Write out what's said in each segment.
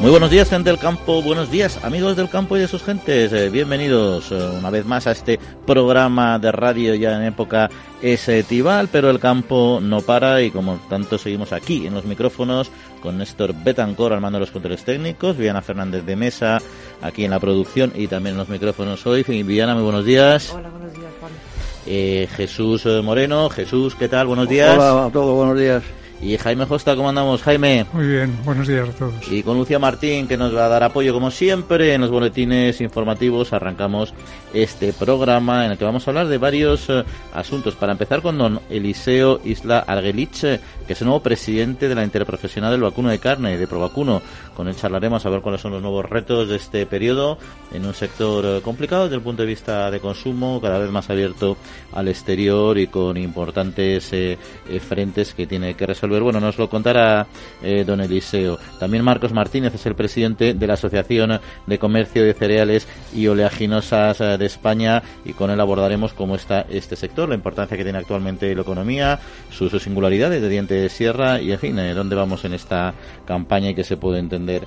Muy buenos días, gente del campo. Buenos días, amigos del campo y de sus gentes. Eh, bienvenidos eh, una vez más a este programa de radio ya en época estival, pero el campo no para y como tanto seguimos aquí en los micrófonos con Néstor Betancor al mando de los controles técnicos, Viana Fernández de Mesa aquí en la producción y también en los micrófonos hoy. Viana, muy buenos días. Hola, buenos días, Juan. Eh, Jesús Moreno. Jesús, ¿qué tal? Buenos días. Hola a todos, buenos días. Y Jaime Josta, ¿cómo andamos, Jaime? Muy bien, buenos días a todos. Y con Lucía Martín, que nos va a dar apoyo como siempre en los boletines informativos, arrancamos este programa en el que vamos a hablar de varios eh, asuntos. Para empezar con don Eliseo Isla Arguelich, eh, que es el nuevo presidente de la Interprofesional del Vacuno de Carne, de Provacuno. Con él charlaremos a ver cuáles son los nuevos retos de este periodo en un sector eh, complicado desde el punto de vista de consumo, cada vez más abierto al exterior y con importantes frentes que tiene que resolver bueno, nos lo contará eh, don Eliseo. También Marcos Martínez es el presidente de la Asociación de Comercio de Cereales y Oleaginosas eh, de España y con él abordaremos cómo está este sector, la importancia que tiene actualmente la economía, sus, singularidades de diente de sierra y, en fin, eh, dónde vamos en esta campaña y que se puede entender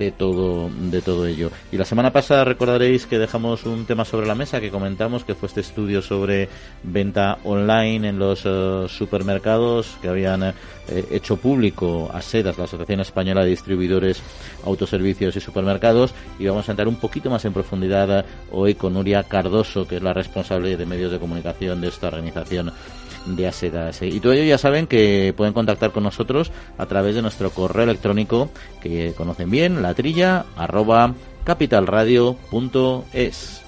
de todo, de todo ello. Y la semana pasada recordaréis que dejamos un tema sobre la mesa que comentamos, que fue este estudio sobre venta online en los eh, supermercados que habían eh, hecho público a SEDAS, la Asociación Española de Distribuidores, Autoservicios y Supermercados. Y vamos a entrar un poquito más en profundidad eh, hoy con Nuria Cardoso, que es la responsable de medios de comunicación de esta organización de ASEDAS. Y todo ello ya saben que pueden contactar con nosotros a través de nuestro correo electrónico que conocen bien, la trilla arroba capitalradio.es.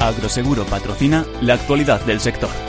Agroseguro patrocina la actualidad del sector.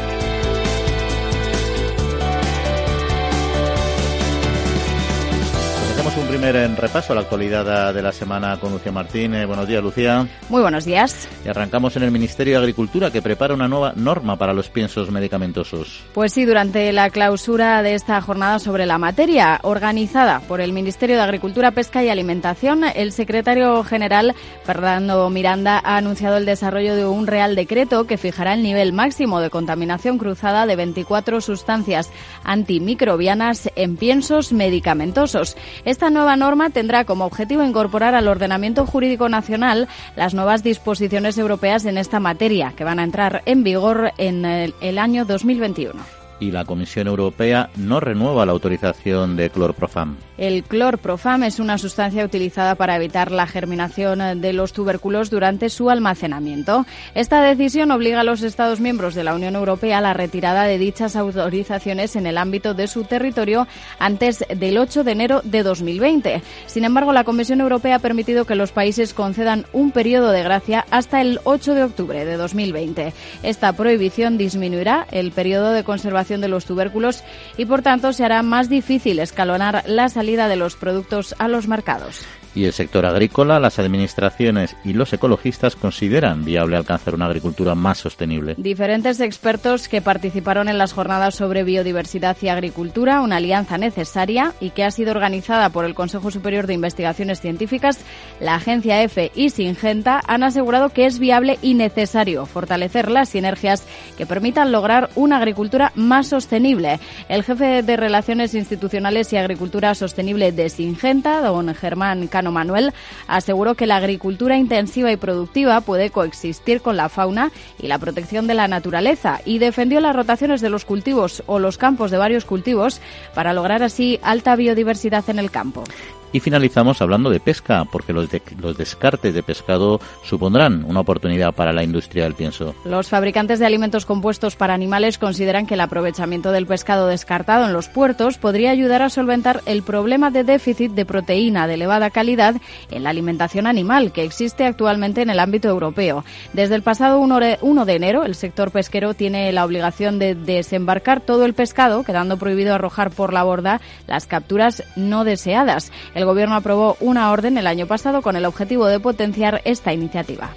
Un primer repaso a la actualidad de la semana con Lucía Martín. Eh, buenos días, Lucía. Muy buenos días. Y arrancamos en el Ministerio de Agricultura, que prepara una nueva norma para los piensos medicamentosos. Pues sí, durante la clausura de esta jornada sobre la materia, organizada por el Ministerio de Agricultura, Pesca y Alimentación, el secretario general, Fernando Miranda, ha anunciado el desarrollo de un Real Decreto que fijará el nivel máximo de contaminación cruzada de 24 sustancias antimicrobianas en piensos medicamentosos. Esta nueva norma tendrá como objetivo incorporar al ordenamiento jurídico nacional las nuevas disposiciones europeas en esta materia, que van a entrar en vigor en el, el año 2021 y la Comisión Europea no renueva la autorización de clorprofam. El clorprofam es una sustancia utilizada para evitar la germinación de los tubérculos durante su almacenamiento. Esta decisión obliga a los Estados miembros de la Unión Europea a la retirada de dichas autorizaciones en el ámbito de su territorio antes del 8 de enero de 2020. Sin embargo, la Comisión Europea ha permitido que los países concedan un periodo de gracia hasta el 8 de octubre de 2020. Esta prohibición disminuirá el periodo de conservación de los tubérculos y, por tanto, se hará más difícil escalonar la salida de los productos a los mercados y el sector agrícola, las administraciones y los ecologistas consideran viable alcanzar una agricultura más sostenible. Diferentes expertos que participaron en las jornadas sobre biodiversidad y agricultura, una alianza necesaria y que ha sido organizada por el Consejo Superior de Investigaciones Científicas, la Agencia EFE y Singenta, han asegurado que es viable y necesario fortalecer las sinergias que permitan lograr una agricultura más sostenible. El jefe de Relaciones Institucionales y Agricultura Sostenible de Singenta, don Germán Manuel, aseguró que la agricultura intensiva y productiva puede coexistir con la fauna y la protección de la naturaleza y defendió las rotaciones de los cultivos o los campos de varios cultivos para lograr así alta biodiversidad en el campo. Y finalizamos hablando de pesca, porque los, los descartes de pescado supondrán una oportunidad para la industria del pienso. Los fabricantes de alimentos compuestos para animales consideran que el aprovechamiento del pescado descartado en los puertos podría ayudar a solventar el problema de déficit de proteína de elevada calidad en la alimentación animal que existe actualmente en el ámbito europeo. Desde el pasado 1 de enero, el sector pesquero tiene la obligación de desembarcar todo el pescado, quedando prohibido arrojar por la borda las capturas no deseadas. El Gobierno aprobó una orden el año pasado con el objetivo de potenciar esta iniciativa.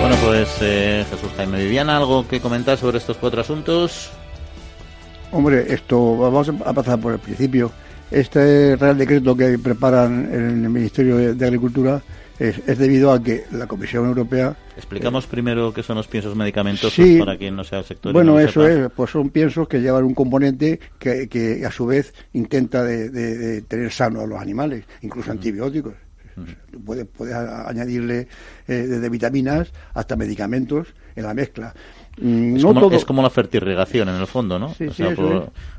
Bueno, pues eh, Jesús Jaime Viviana, ¿algo que comentar sobre estos cuatro asuntos? Hombre, esto vamos a pasar por el principio. Este Real Decreto que preparan en el Ministerio de Agricultura es, debido a que la Comisión Europea... Explicamos primero qué son los piensos medicamentosos para quien no sea el sector. Bueno, eso es, pues son piensos que llevan un componente que, que a su vez intenta de, tener sano a los animales, incluso antibióticos. Puedes, añadirle eh, desde vitaminas hasta medicamentos en la mezcla. Mm, es, como, es como la fertirrigación en el fondo, ¿no? o sea,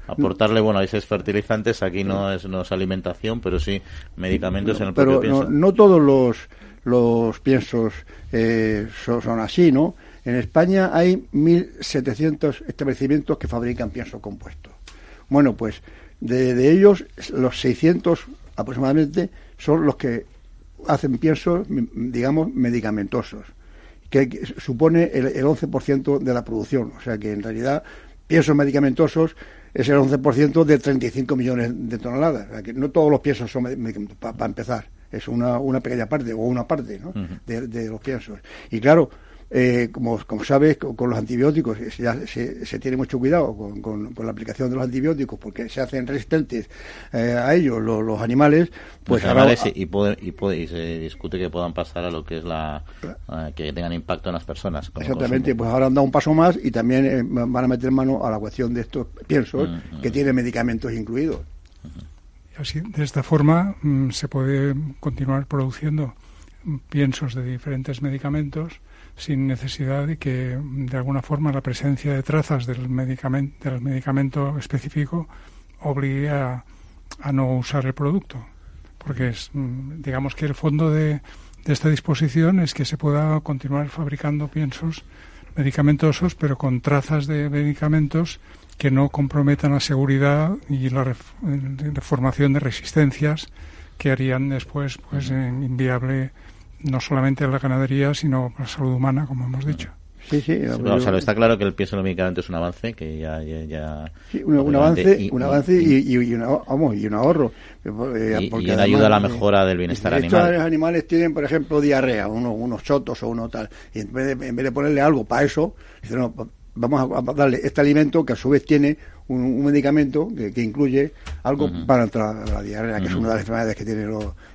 aportarle, bueno, a esos fertilizantes, aquí no es, no es alimentación, pero sí medicamentos en el pero propio pienso. No, todos los, los piensos eh, son, así, ¿no? En España hay 1.700 establecimientos que fabrican pienso compuesto. Bueno, pues de, de ellos, los 600 aproximadamente son los que hacen piensos, digamos, medicamentosos, que supone el, el 11% de la producción. O sea que en realidad piensos medicamentosos es el 11% de 35 millones de toneladas. O sea que no todos los piensos son para empezar. Es una, una pequeña parte o una parte ¿no? de, de los piensos. Y claro, eh, como, como sabes, con, los antibióticos ya se, se, tiene mucho cuidado con, con, la aplicación de los antibióticos porque se hacen resistentes eh, a ellos los, animales. Pues ahora, y, puede, y, puede, y, se discute que puedan pasar a lo que es la. que tengan impacto en las personas. Exactamente, pues ahora han dado un paso más y también eh, van a meter mano a la cuestión de estos piensos que tienen medicamentos incluidos. Así, de esta forma mm, se puede continuar produciendo piensos de diferentes medicamentos sin necesidad de que de alguna forma la presencia de trazas del medicamento, del medicamento específico obligue a, no usar el producto. Porque es, mm, digamos que el fondo de, de esta disposición es que se pueda continuar fabricando piensos medicamentosos, pero con trazas de medicamentos que no comprometan la seguridad y la formación de resistencias que harían después pues inviable no solamente la ganadería, sino la salud humana, como hemos dicho. Sí, sí. está claro que el pienso medicamento es un avance, que ya... ya, un, avance, y, un avance y, vamos, y un ahorro. Eh, y, ayuda a la mejora del bienestar animal. Estos animales tienen, por ejemplo, diarrea, unos, unos chotos o uno tal, y en vez, de, en vez de ponerle algo para eso, dicen, no, vamos a darle este alimento que a su vez tiene un, medicamento que, incluye algo para la, diarrea, que es una de las enfermedades que tiene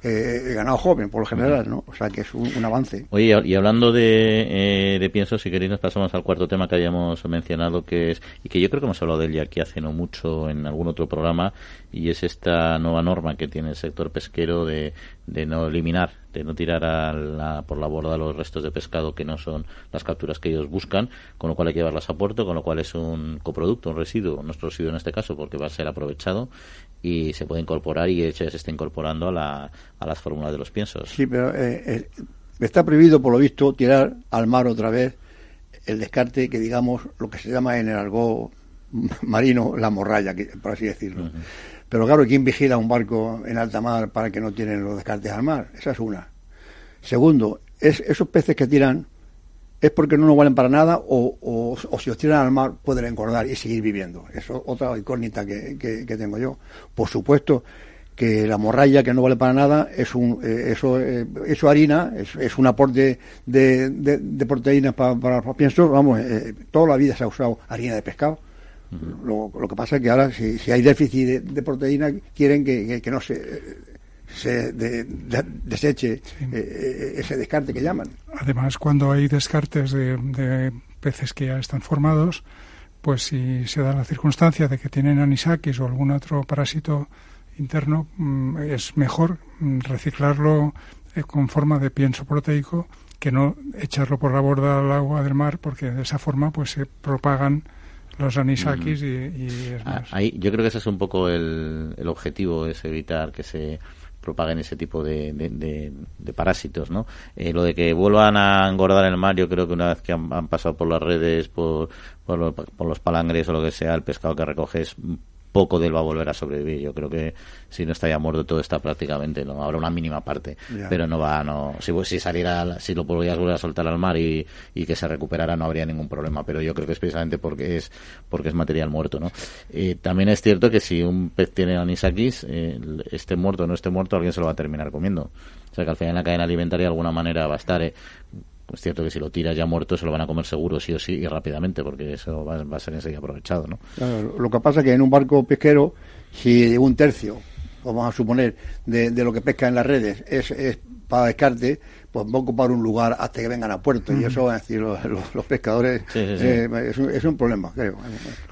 eh, el ganado joven, por lo general, ¿no? O sea, que es un, avance. Oye, y hablando de, eh, de pienso, si queréis nos pasamos al cuarto tema que habíamos mencionado, que es, y que yo creo que hemos hablado de él ya aquí hace no mucho en algún otro programa, y es esta nueva norma que tiene el sector pesquero de, de no eliminar, de no tirar a por la borda los restos de pescado que no son las capturas que ellos buscan, con lo cual hay que llevarlas a puerto, con lo cual es un coproducto, un residuo, nuestro en este caso, porque va a ser aprovechado y se puede incorporar y de hecho ya se está incorporando a, la, a las fórmulas de los piensos. Sí, pero eh, eh, está prohibido, por lo visto, tirar al mar otra vez el descarte que digamos lo que se llama en el algo marino la morralla, por así decirlo. Pero claro, ¿quién vigila un barco en alta mar para que no tienen los descartes al mar? Esa es una. Segundo, es, esos peces que tiran es porque no nos valen para nada o, o, si os tiran al mar pueden engordar y seguir viviendo. Eso es otra incógnita que, que, tengo yo. Por supuesto que la morralla que no vale para nada es un eh, eso eh, eso harina es, es, un aporte de, de, proteínas para, para los piensos vamos eh, toda la vida se ha usado harina de pescado lo, lo, que pasa es que ahora, si, si hay déficit de, proteína, quieren que, que, no se, se deseche eh, eh, ese descarte que llaman. Además, cuando hay descartes de, de, peces que ya están formados, pues si se da la circunstancia de que tienen anisakis o algún otro parásito interno, mm, es mejor mm, reciclarlo eh, con forma de pienso proteico que no echarlo por la borda al agua del mar, porque de esa forma pues se propagan los anisakis y, ah, Ahí, yo creo que ese es un poco el, el objetivo, es evitar que se propaguen ese tipo de, de, parásitos, ¿no? Eh, lo de que vuelvan a engordar el mar, yo creo que una vez que han, pasado por las redes, por, por, por, los palangres o lo que sea, el pescado que recoges poco de él va a volver a sobrevivir. Yo creo que si no está ya muerto todo está prácticamente, no habrá una mínima parte, pero no va, no, si, si saliera, si lo podrías volver a soltar al mar y, y, que se recuperara no habría ningún problema, pero yo creo que es precisamente porque es, porque es material muerto, ¿no? también es cierto que si un pez tiene anisakis, eh, esté muerto o no esté muerto, alguien se lo va a terminar comiendo. O sea que al final en la cadena alimentaria de alguna manera va a estar, eh, Es cierto que si lo tiras ya muerto se lo van a comer seguro, sí o sí, y rápidamente, porque eso va, a ser enseguida aprovechado, ¿no? lo que pasa es que en un barco pesquero, si un tercio, vamos a suponer, de, lo que pesca en las redes es, es para descarte, pues va a ocupar un lugar hasta que vengan a puerto. Y eso, es decir, los, los, pescadores eh, es, un, es, un, problema, creo.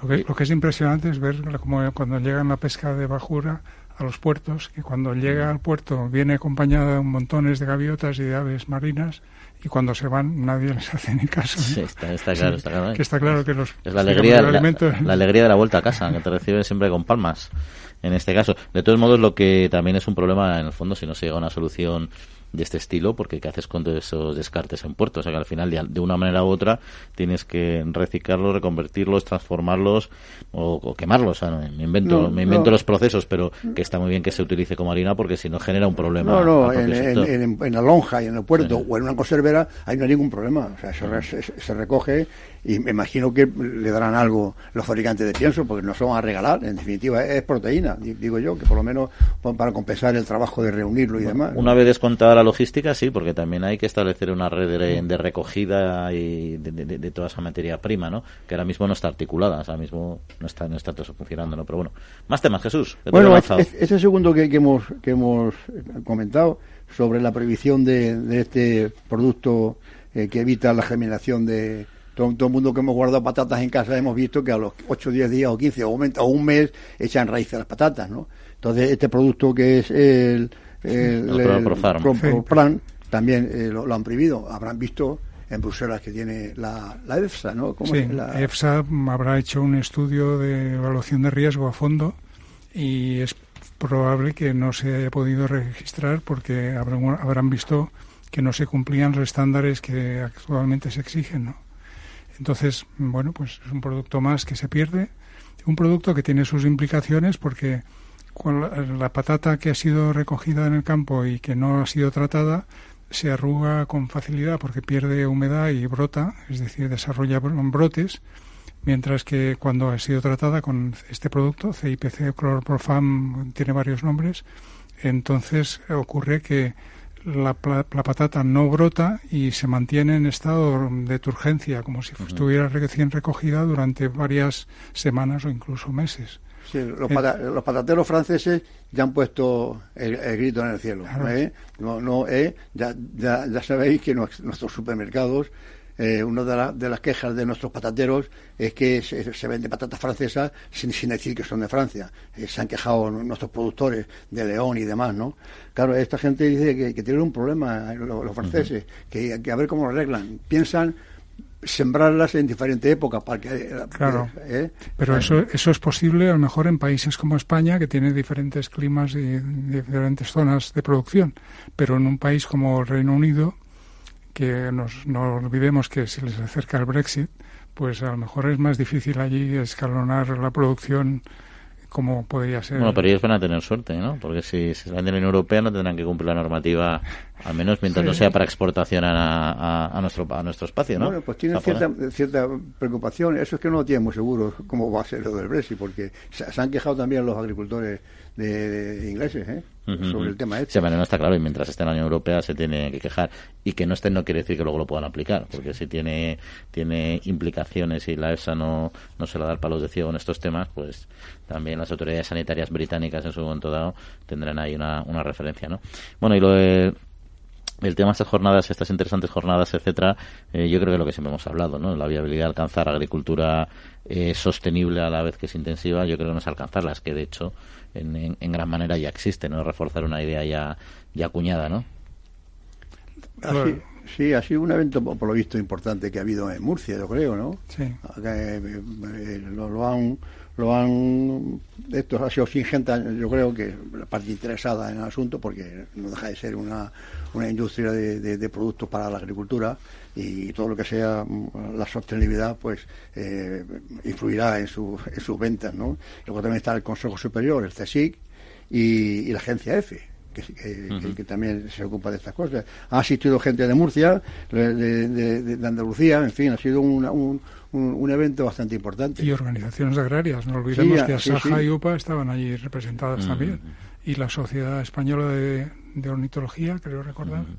Lo que, lo que es impresionante es ver como cuando llegan la pesca de bajura a los puertos, que cuando llega al puerto viene acompañada de montones de gaviotas y de aves marinas y cuando se van nadie les hace ni caso. está, claro, está claro. Que está claro que los... Es la alegría, la, la, alegría de la vuelta a casa, que te reciben siempre con palmas, en este caso. De todos modos, lo que también es un problema, en el fondo, si no se llega a una solución de este estilo, porque ¿qué haces con todos esos descartes en puerto? O sea que al final, de, una manera u otra, tienes que reciclarlos, reconvertirlos, transformarlos o, quemarlos. O sea, me invento, me invento los procesos, pero que está muy bien que se utilice como harina porque si no genera un problema. No, no, en, la lonja y en el puerto o en una conservera ahí no hay ningún problema. O sea, se, se recoge y me imagino que le darán algo los fabricantes de pienso, porque no se van a regalar, en definitiva, es, proteína, digo yo, que por lo menos para compensar el trabajo de reunirlo y demás. Una vez descontada la logística, sí, porque también hay que establecer una red de, recogida y de, toda esa materia prima, ¿no? Que ahora mismo no está articulada, ahora mismo no está, no está todo funcionando, ¿no? Pero bueno, más temas, Jesús. Bueno, ese segundo que, hemos, que hemos comentado sobre la prohibición de, este producto eh, que evita la germinación de todo, el mundo que hemos guardado patatas en casa hemos visto que a los 8, 10 días o 15 o, un mes echan raíces las patatas, ¿no? Entonces, este producto que es el, el, también eh, lo, han prohibido. Habrán visto en Bruselas que tiene la, EFSA, ¿no? sí, la... EFSA habrá hecho un estudio de evaluación de riesgo a fondo y es probable que no se haya podido registrar porque habrán, habrán visto que no se cumplían los estándares que actualmente se exigen, ¿no? Entonces, bueno, pues es un producto más que se pierde, un producto que tiene sus implicaciones porque la patata que ha sido recogida en el campo y que no ha sido tratada se arruga con facilidad porque pierde humedad y brota, es decir, desarrolla brotes, mientras que cuando ha sido tratada con este producto, CIPC chlorprofam tiene varios nombres, entonces ocurre que la, patata no brota y se mantiene en estado de turgencia, como si estuviera recién recogida durante varias semanas o incluso meses. Sí, los, patateros franceses ya han puesto el, grito en el cielo. ¿eh? No, no, ¿eh? ya, ya, ya, sabéis que nuestros supermercados eh, una de, las quejas de nuestros patateros es que se, se vende patatas francesas sin, decir que son de Francia. Eh, se han quejado nuestros productores de León y demás, ¿no? Claro, esta gente dice que, que tienen un problema, eh, los, franceses, que, que a ver cómo lo arreglan. Piensan sembrarlas en diferentes épocas para que claro pero eso eso es posible a lo mejor en países como España que tiene diferentes climas y diferentes zonas de producción pero en un país como el Reino Unido que nos, no olvidemos que si les acerca el Brexit, pues a lo mejor es más difícil allí escalonar la producción como podría ser. Bueno, pero ellos van a tener suerte, ¿no? Porque si se venden en la Unión Europea no tendrán que cumplir la normativa, al menos mientras no sea para exportación a, a, nuestro, a nuestro espacio, ¿no? Bueno, pues tienen cierta, cierta, preocupación. Eso es que no lo tienen muy seguro cómo va a ser lo del Brexit, porque se han quejado también los agricultores de, ingleses ¿eh? sobre el tema este. Sí, bueno, no está claro, y mientras esté en la Unión Europea se tiene que quejar. Y que no estén no quiere decir que luego lo puedan aplicar, porque si tiene, tiene implicaciones y la EFSA no, no se la da el palos de ciego en estos temas, pues también las autoridades sanitarias británicas en su momento dado tendrán ahí una, una referencia, ¿no? Bueno, y lo de el tema de estas jornadas, estas interesantes jornadas, etcétera, eh, yo creo que es lo que siempre hemos hablado, ¿no? La viabilidad de alcanzar agricultura eh, sostenible a la vez que es intensiva, yo creo que no es alcanzarlas, que de hecho en, en, gran manera ya existe, ¿no? Reforzar una idea ya, ya acuñada, ¿no? sí, ha sido un evento, por lo visto, importante que ha habido en Murcia, yo creo, ¿no? Sí. Eh, lo han lo han esto ha sido sin gente yo creo que la parte interesada en el asunto porque no deja de ser una, una industria de, productos para la agricultura y todo lo que sea mm, la sostenibilidad pues eh, influirá en, su, en sus ventas no luego también está el Consejo Superior el CSIC y, la agencia EFE que, también se ocupa de estas cosas. Ha asistido gente de Murcia, de, de Andalucía, en fin, ha sido una, un, un, evento bastante importante. Y organizaciones agrarias, no olvidemos que Asaja y UPA estaban allí representadas mm. también. Y la Sociedad Española de, Ornitología, creo recordar, mm.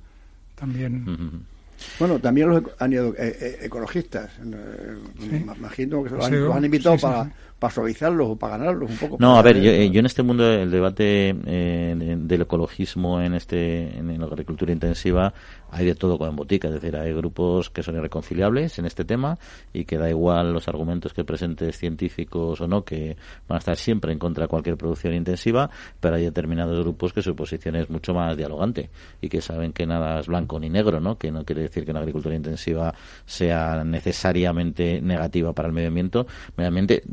también. Mm. Bueno, también los han ido eh, eh, ecologistas. Eh, imagino que se los, han, invitado para, para suavizarlos o para ganarlos un poco. No, a ver, yo, yo, en este mundo el debate del ecologismo en este en la agricultura intensiva hay de todo con botica, es decir, hay grupos que son irreconciliables en este tema y que da igual los argumentos que presentes científicos o no, que van a estar siempre en contra de cualquier producción intensiva, pero hay determinados grupos que su posición es mucho más dialogante y que saben que nada es blanco ni negro, ¿no? Que no quiere decir que una agricultura intensiva sea necesariamente negativa para el medio ambiente, medio ambiente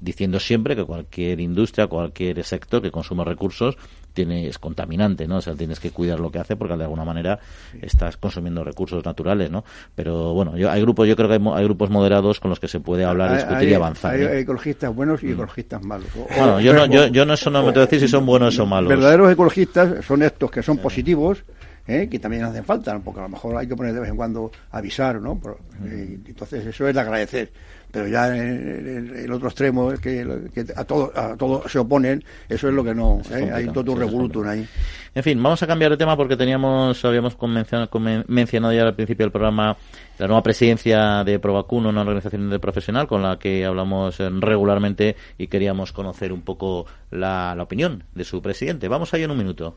diciendo siempre que cualquier industria, cualquier sector que consuma recursos tiene, es contaminante, ¿no? O sea, tienes que cuidar lo que hace porque de alguna manera estás consumiendo recursos naturales, ¿no? Pero bueno, yo, hay grupos, yo creo que hay, grupos moderados con los que se puede hablar, discutir y avanzar. Hay, ¿eh? ecologistas buenos y mm. ecologistas malos. bueno, yo no, yo, yo no, eso no me tengo que decir si son buenos o malos. Verdaderos ecologistas son estos que son positivos, ¿eh? que también hacen falta, porque a lo mejor hay que poner de vez en cuando avisar, ¿no? Eh, entonces eso es de agradecer. Pero ya en, el otro extremo que, a todo a todo se oponen eso es lo que no ¿eh? hay todo un revolutum ahí. En fin vamos a cambiar de tema porque teníamos habíamos mencionado ya al principio del programa la nueva presidencia de Provacuno una organización de profesional con la que hablamos eh, regularmente y queríamos conocer un poco la, la opinión de su presidente. Vamos ahí en un minuto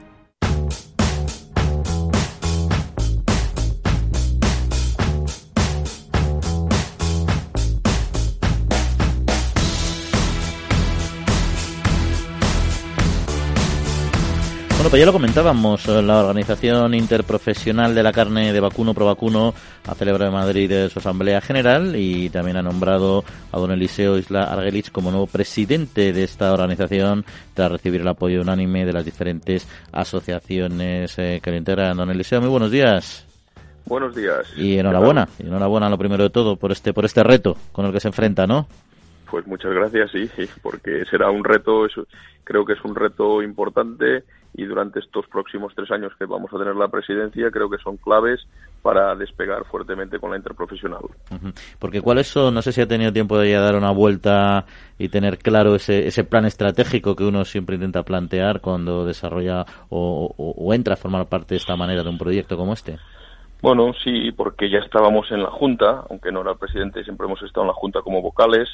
Pues ya lo comentábamos, eh, la Organización Interprofesional de la Carne de Vacuno Pro Vacuno ha celebrado en Madrid su Asamblea General y también ha nombrado a don Eliseo Isla Argelich como nuevo presidente de esta organización tras recibir el apoyo unánime de las diferentes asociaciones eh, que lo integran. Don Eliseo, muy buenos días. Buenos días. Y enhorabuena, y enhorabuena lo primero de todo por este por este reto con el que se enfrenta, ¿no? Pues muchas gracias, sí, porque será un reto, creo que es un reto importante y durante estos próximos tres años que vamos a tener la presidencia creo que son claves para despegar fuertemente con la interprofesional. Porque cuáles son, no sé si ha tenido tiempo de ya dar una vuelta y tener claro ese, ese plan estratégico que uno siempre intenta plantear cuando desarrolla o, entra a formar parte de esta manera de un proyecto como este. Bueno, sí, porque ya estábamos en la Junta, aunque no era presidente, siempre hemos estado en la Junta como vocales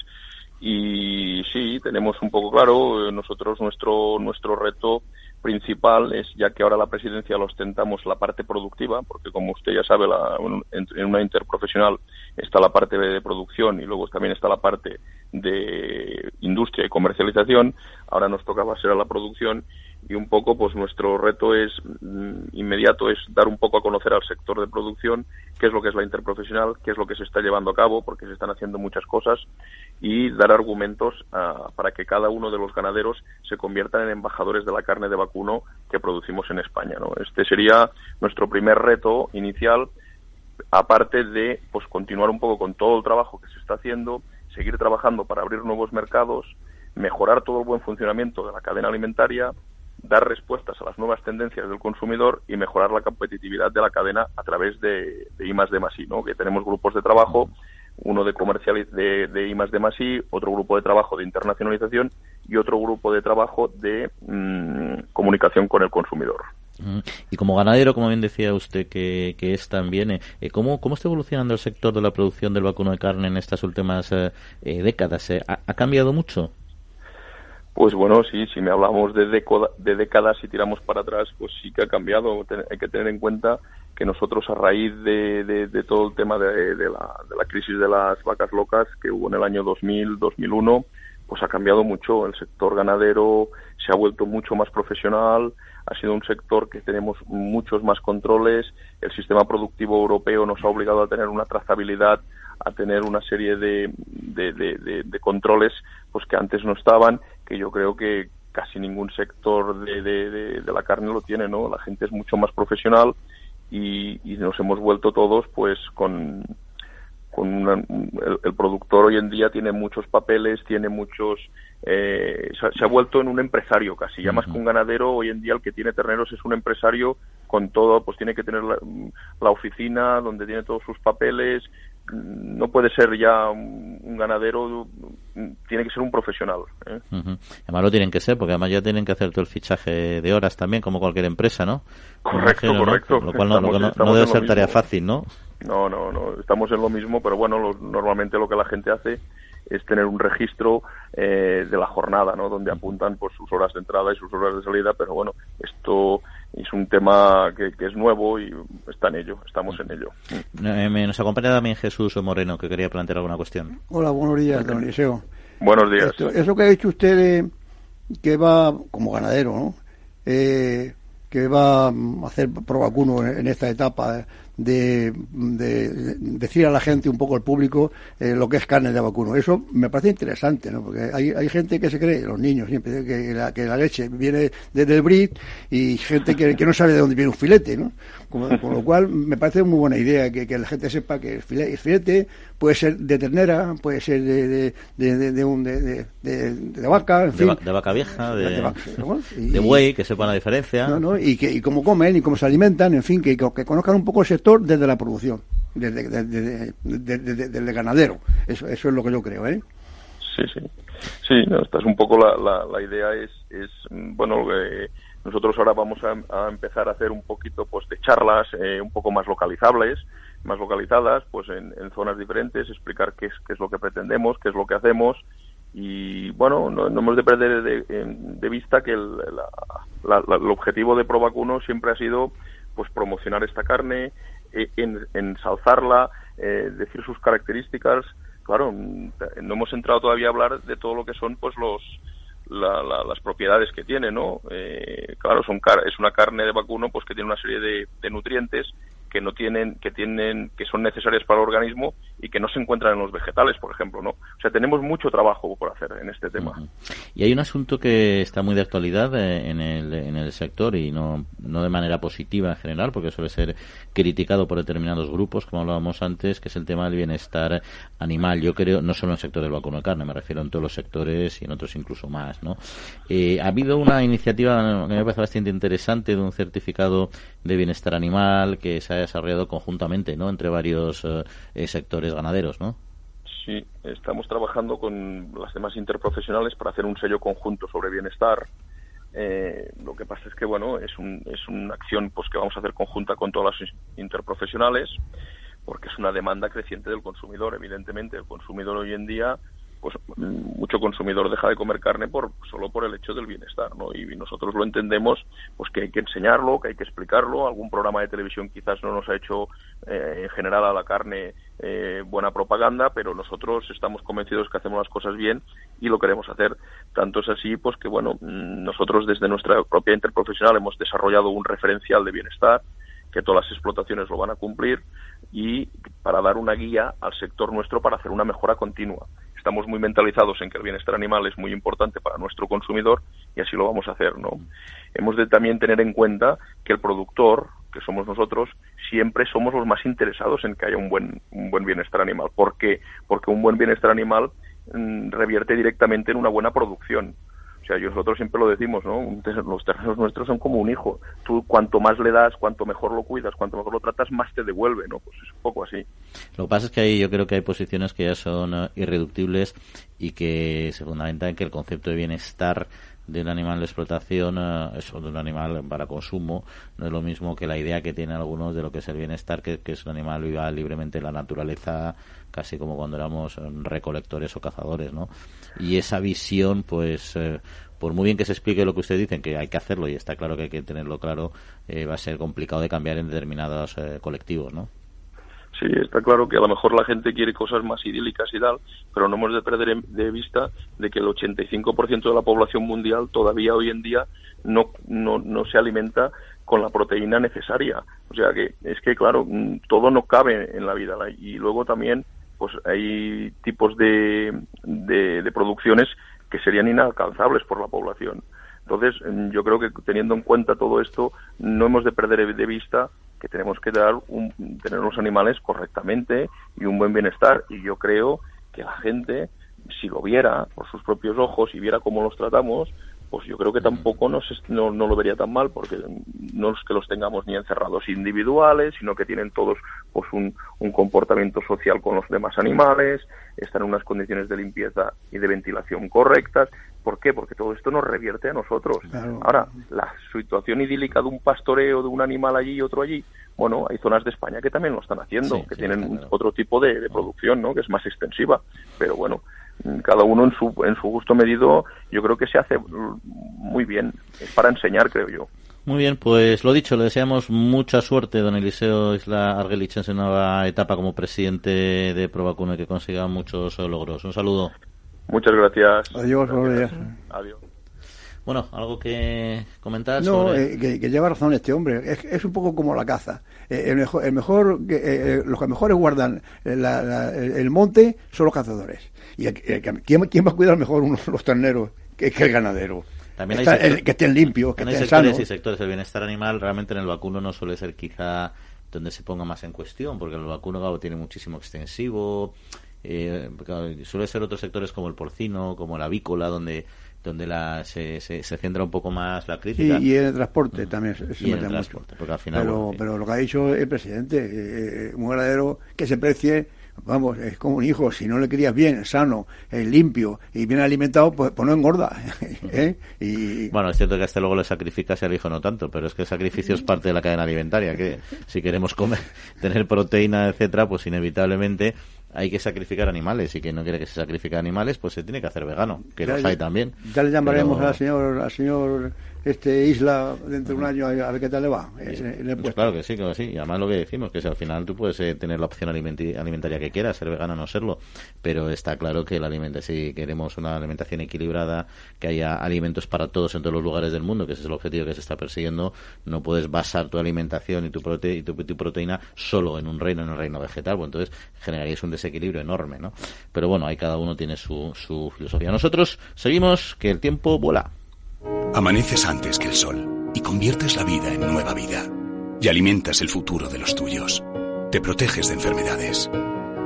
y sí, tenemos un poco claro, eh, nosotros nuestro, nuestro reto principal es, ya que ahora la presidencia lo ostentamos, la parte productiva, porque como usted ya sabe, la, en, una interprofesional está la parte de producción y luego también está la parte de industria y comercialización, ahora nos tocaba ser a la producción y un poco pues nuestro reto es mm, inmediato es dar un poco a conocer al sector de producción qué es lo que es la interprofesional, qué es lo que se está llevando a cabo, porque se están haciendo muchas cosas y dar argumentos ah, para que cada uno de los ganaderos se conviertan en embajadores de la carne de vacuno que producimos en España. ¿no? Este sería nuestro primer reto inicial, aparte de pues continuar un poco con todo el trabajo que se está haciendo, seguir trabajando para abrir nuevos mercados, mejorar todo el buen funcionamiento de la cadena alimentaria, dar respuestas a las nuevas tendencias del consumidor y mejorar la competitividad de la cadena a través de, de I más de más ¿no? que tenemos grupos de trabajo, uno de comercial de, de I más de más otro grupo de trabajo de internacionalización y otro grupo de trabajo de mm, comunicación con el consumidor. Y como ganadero, como bien decía usted que, que es también, eh, eh, ¿cómo, ¿cómo está evolucionando el sector de la producción del vacuno de carne en estas últimas eh, décadas? ¿Ha, cambiado mucho? Pues bueno, sí, si me hablamos de, de décadas y tiramos para atrás, pues sí que ha cambiado. hay que tener en cuenta que nosotros a raíz de, de, todo el tema de, la, de la crisis de las vacas locas que hubo en el año 2000, 2001, pues ha cambiado mucho. El sector ganadero se ha vuelto mucho más profesional, ha sido un sector que tenemos muchos más controles, el sistema productivo europeo nos ha obligado a tener una trazabilidad, a tener una serie de, de, de, de controles pues que antes no estaban que yo creo que casi ningún sector de, de, de, la carne lo tiene, ¿no? La gente es mucho más profesional y, y nos hemos vuelto todos, pues, con, con el, productor hoy en día tiene muchos papeles, tiene muchos, eh, se, ha vuelto en un empresario casi, ya más que un ganadero, hoy en día el que tiene terneros es un empresario con todo, pues tiene que tener la oficina donde tiene todos sus papeles, no puede ser ya un, ganadero, tiene que ser un profesional. ¿eh? Además lo tienen que ser, porque además ya tienen que hacer todo el fichaje de horas también, como cualquier empresa, ¿no? Correcto, correcto. Lo cual no, debe ser tarea fácil, ¿no? No, no, no, estamos en lo mismo, pero bueno, normalmente lo que la gente hace es tener un registro eh, de la jornada, ¿no? Donde apuntan pues sus horas de entrada y sus horas de salida, pero bueno, esto es un tema que, es nuevo y está en ello, estamos en ello. Eh, nos acompaña también Jesús Moreno, que quería plantear alguna cuestión. Hola, buenos días, don Eliseo. Buenos días. eso que ha dicho usted que va como ganadero, ¿no? Eh, que va a hacer pro vacuno en esta etapa de, decir a la gente, un poco al público, eh, lo que es carne de vacuno. Eso me parece interesante, ¿no? Porque hay, hay gente que se cree, los niños siempre, que la, que la leche viene desde el brit y gente que, que no sabe de dónde viene un filete, ¿no? Con, lo cual me parece muy buena idea que, que la gente sepa que el filete, puede ser de ternera, puede ser de, de, de, de, un, de, de, vaca, en fin. De, vaca vieja, de, buey, que sepan la diferencia. Y, que, y cómo comen y cómo se alimentan, en fin, que, que conozcan un poco el sector desde la producción, desde, el ganadero. Eso, eso es lo que yo creo, ¿eh? Sí, sí. Sí, esta es un poco la, la, la idea, es, bueno, nosotros ahora vamos a, empezar a hacer un poquito pues de charlas eh, un poco más localizables, más localizadas, pues en, zonas diferentes, explicar qué es, qué es lo que pretendemos, qué es lo que hacemos y bueno, no, hemos de perder de, vista que el, el objetivo de Provacuno siempre ha sido pues promocionar esta carne, en, ensalzarla, eh, decir sus características. Claro, no hemos entrado todavía a hablar de todo lo que son pues los las propiedades que tiene, ¿no? Eh, claro, son es una carne de vacuno pues que tiene una serie de, de nutrientes que no tienen, que tienen, que son necesarias para el organismo y que no se encuentran en los vegetales, por ejemplo, ¿no? O sea, tenemos mucho trabajo por hacer en este tema. Y hay un asunto que está muy de actualidad eh, en el, en el sector y no, no de manera positiva en general, porque suele ser criticado por determinados grupos, como hablábamos antes, que es el tema del bienestar animal. Yo creo, no solo en el sector del vacuno de carne, me refiero en todos los sectores y en otros incluso más, ¿no? Eh, ha habido una iniciativa que me parece bastante interesante de un certificado de bienestar animal que se ha desarrollado conjuntamente, ¿no? Entre varios eh, sectores ganaderos, ¿no? Sí, estamos trabajando con las demás interprofesionales para hacer un sello conjunto sobre bienestar. Eh, lo que pasa es que, bueno, es, un, es una acción pues que vamos a hacer conjunta con todas las interprofesionales porque es una demanda creciente del consumidor. Evidentemente, el consumidor hoy en día pues mucho consumidor deja de comer carne por solo por el hecho del bienestar, ¿no? Y nosotros lo entendemos, pues que hay que enseñarlo, que hay que explicarlo. Algún programa de televisión quizás no nos ha hecho eh, en general a la carne eh, buena propaganda, pero nosotros estamos convencidos que hacemos las cosas bien y lo queremos hacer. Tanto es así, pues que bueno, nosotros desde nuestra propia interprofesional hemos desarrollado un referencial de bienestar que todas las explotaciones lo van a cumplir y para dar una guía al sector nuestro para hacer una mejora continua. Estamos muy mentalizados en que el bienestar animal es muy importante para nuestro consumidor y así lo vamos a hacer, ¿no? Hemos de también tener en cuenta que el productor, que somos nosotros, siempre somos los más interesados en que haya un buen, un buen bienestar animal. ¿Por qué? Porque un buen bienestar animal mm, revierte directamente en una buena producción o sea, nosotros siempre lo decimos, ¿no? Los terrenos nuestros son como un hijo. Tú cuanto más le das, cuanto mejor lo cuidas, cuanto mejor lo tratas, más te devuelve, ¿no? Pues es un poco así. Lo que pasa es que ahí yo creo que hay posiciones que ya son eh, irreductibles y que se fundamentan en que el concepto de bienestar de un animal de explotación eh, eso de un animal para consumo no es lo mismo que la idea que tienen algunos de lo que es el bienestar que, que es un animal viva libremente en la naturaleza casi como cuando éramos recolectores o cazadores no y esa visión pues eh, por muy bien que se explique lo que ustedes dicen que hay que hacerlo y está claro que hay que tenerlo claro eh, va a ser complicado de cambiar en determinados colectivos no Sí, está claro que a lo mejor la gente quiere cosas más idílicas y tal, pero no hemos de perder de vista de que el 85% de la población mundial todavía hoy en día no, no, no se alimenta con la proteína necesaria. O sea que es que, claro, mm, todo no cabe en la vida. Y luego también, pues hay tipos de, de, producciones que serían inalcanzables por la población. Entonces, mm, yo creo que teniendo en cuenta todo esto, no hemos de perder de vista que tenemos que dar un, tener los animales correctamente y un buen bienestar. Y yo creo que la gente, si lo viera por sus propios ojos y viera cómo los tratamos, pues yo creo que tampoco nos, no, no, lo vería tan mal, porque no es que los tengamos ni encerrados individuales, sino que tienen todos pues un, un comportamiento social con los demás animales, están en unas condiciones de limpieza y de ventilación correctas. ¿Por qué? Porque todo esto nos revierte a nosotros. Ahora, la situación idílica de un pastoreo de un animal allí y otro allí, bueno, hay zonas de España que también lo están haciendo, que tienen otro tipo de, de producción, ¿no? Que es más extensiva. Pero bueno, cada uno en su, en su gusto medido, yo creo que se hace muy bien. Es para enseñar, creo yo. Muy bien, pues lo dicho, le deseamos mucha suerte, don Eliseo Isla Argelich, en su nueva etapa como presidente de Provacuna y que consiga muchos logros. Un saludo. Muchas gracias. Adiós, Adiós. Bueno, ¿algo que comentar? No, eh, que, lleva razón este hombre. Es, es un poco como la caza. Eh, el mejor, el mejor eh, los que mejores guardan el monte son los cazadores. ¿Y ¿quién, quién va a cuidar mejor unos, los terneros que, el ganadero? También hay que estén limpios, que estén sectores sanos. y sectores. El bienestar animal realmente en el vacuno no suele ser quizá donde se ponga más en cuestión, porque el vacuno tiene muchísimo extensivo. Eh, suele ser otros sectores como el porcino, como la avícola, donde donde la, se, se, centra un poco más la crítica. y en el transporte también se, mete mucho. pero, pero lo que ha dicho el presidente, eh, eh un ganadero que se precie vamos, es como un hijo, si no le crías bien, sano, eh, limpio y bien alimentado, pues, pues no engorda. ¿eh? y... Bueno, es cierto que hasta luego le sacrificas y al hijo no tanto, pero es que el sacrificio es parte de la cadena alimentaria, que si queremos comer, tener proteína, etcétera, pues inevitablemente hay que sacrificar animales y que no quiere que se sacrifique animales, pues se tiene que hacer vegano, que los hay también. Ya le llamaremos al señor, al señor este Isla dentro de un año a ver qué tal le va. pues claro que sí, claro que sí. Y además lo que decimos, que si al final tú puedes eh, tener la opción alimentaria que quieras, ser vegano o no serlo, pero está claro que la si queremos una alimentación equilibrada, que haya alimentos para todos en todos los lugares del mundo, que ese es el objetivo que se está persiguiendo, no puedes basar tu alimentación y tu, prote y tu, proteína solo en un reino, en un reino vegetal, pues entonces generarías un desequilibrio enorme, ¿no? Pero bueno, ahí cada uno tiene su, su filosofía. Nosotros seguimos que el tiempo vuela. Amaneces antes que el sol y conviertes la vida en nueva vida. Y alimentas el futuro de los tuyos. Te proteges de enfermedades.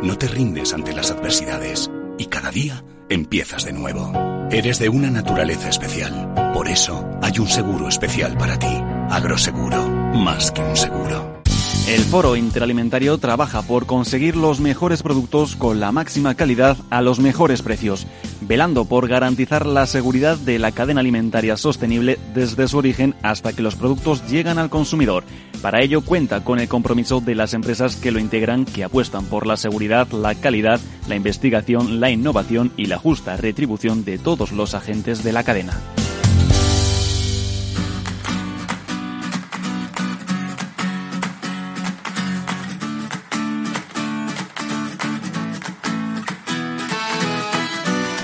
No te rindes ante las adversidades. Y cada día empiezas de nuevo. Eres de una naturaleza especial. Por eso hay un seguro especial para ti. Agroseguro. Más que un seguro. El Foro Interalimentario trabaja por conseguir los mejores productos con la máxima calidad a los mejores precios, velando por garantizar la seguridad de la cadena alimentaria sostenible desde su origen hasta que los productos llegan al consumidor. Para ello cuenta con el compromiso de las empresas que lo integran, que apuestan por la seguridad, la calidad, la investigación, la innovación y la justa retribución de todos los agentes de la cadena.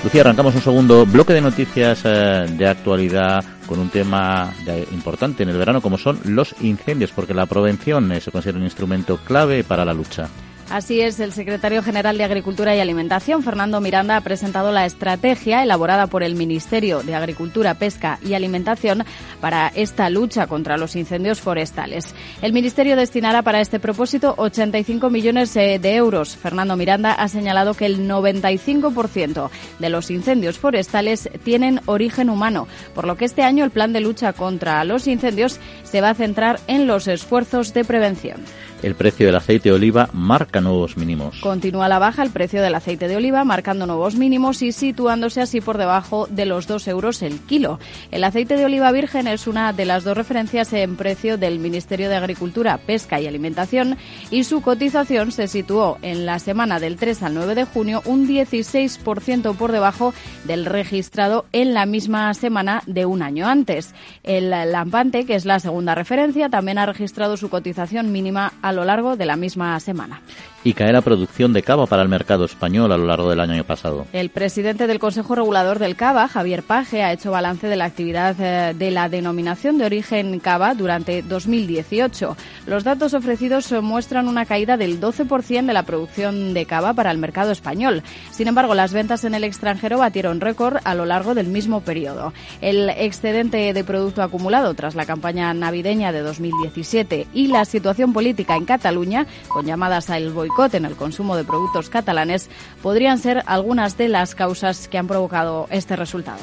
Lucía, arrancamos un segundo bloque de noticias eh, de actualidad con un tema importante en el verano como son los incendios, porque la prevención eh, se considera un instrumento clave para la lucha. Así es, el secretario general de Agricultura y Alimentación, Fernando Miranda, ha presentado la estrategia elaborada por el Ministerio de Agricultura, Pesca y Alimentación para esta lucha contra los incendios forestales. El Ministerio destinará para este propósito 85 millones eh, de euros. Fernando Miranda ha señalado que el 95% de los incendios forestales tienen origen humano, por lo que este año el plan de lucha contra los incendios se va a centrar en los esfuerzos de prevención. El precio del aceite de oliva marca nuevos mínimos. Continúa la baja el precio del aceite de oliva, marcando nuevos mínimos y situándose así por debajo de los 2 euros el kilo. El aceite de oliva virgen es una de las dos referencias en precio del Ministerio de Agricultura, Pesca y Alimentación y su cotización se situó en la semana del 3 al 9 de junio un 16% por debajo del registrado en la misma semana de un año antes. El lampante, que es la segunda referencia, también ha registrado su cotización mínima a lo largo de la misma semana. Y cae la producción de cava para el mercado español a lo largo del año pasado. El presidente del Consejo Regulador del Cava, Javier Paje, ha hecho balance de la actividad eh, de la denominación de origen cava durante 2018. Los datos ofrecidos muestran una caída del 12% de la producción de cava para el mercado español. Sin embargo, las ventas en el extranjero batieron récord a lo largo del mismo periodo. El excedente de producto acumulado tras la campaña navideña de 2017 y la situación política en Cataluña, con llamadas al boicot en el consumo de productos catalanes, podrían ser algunas de las causas que han provocado este resultado.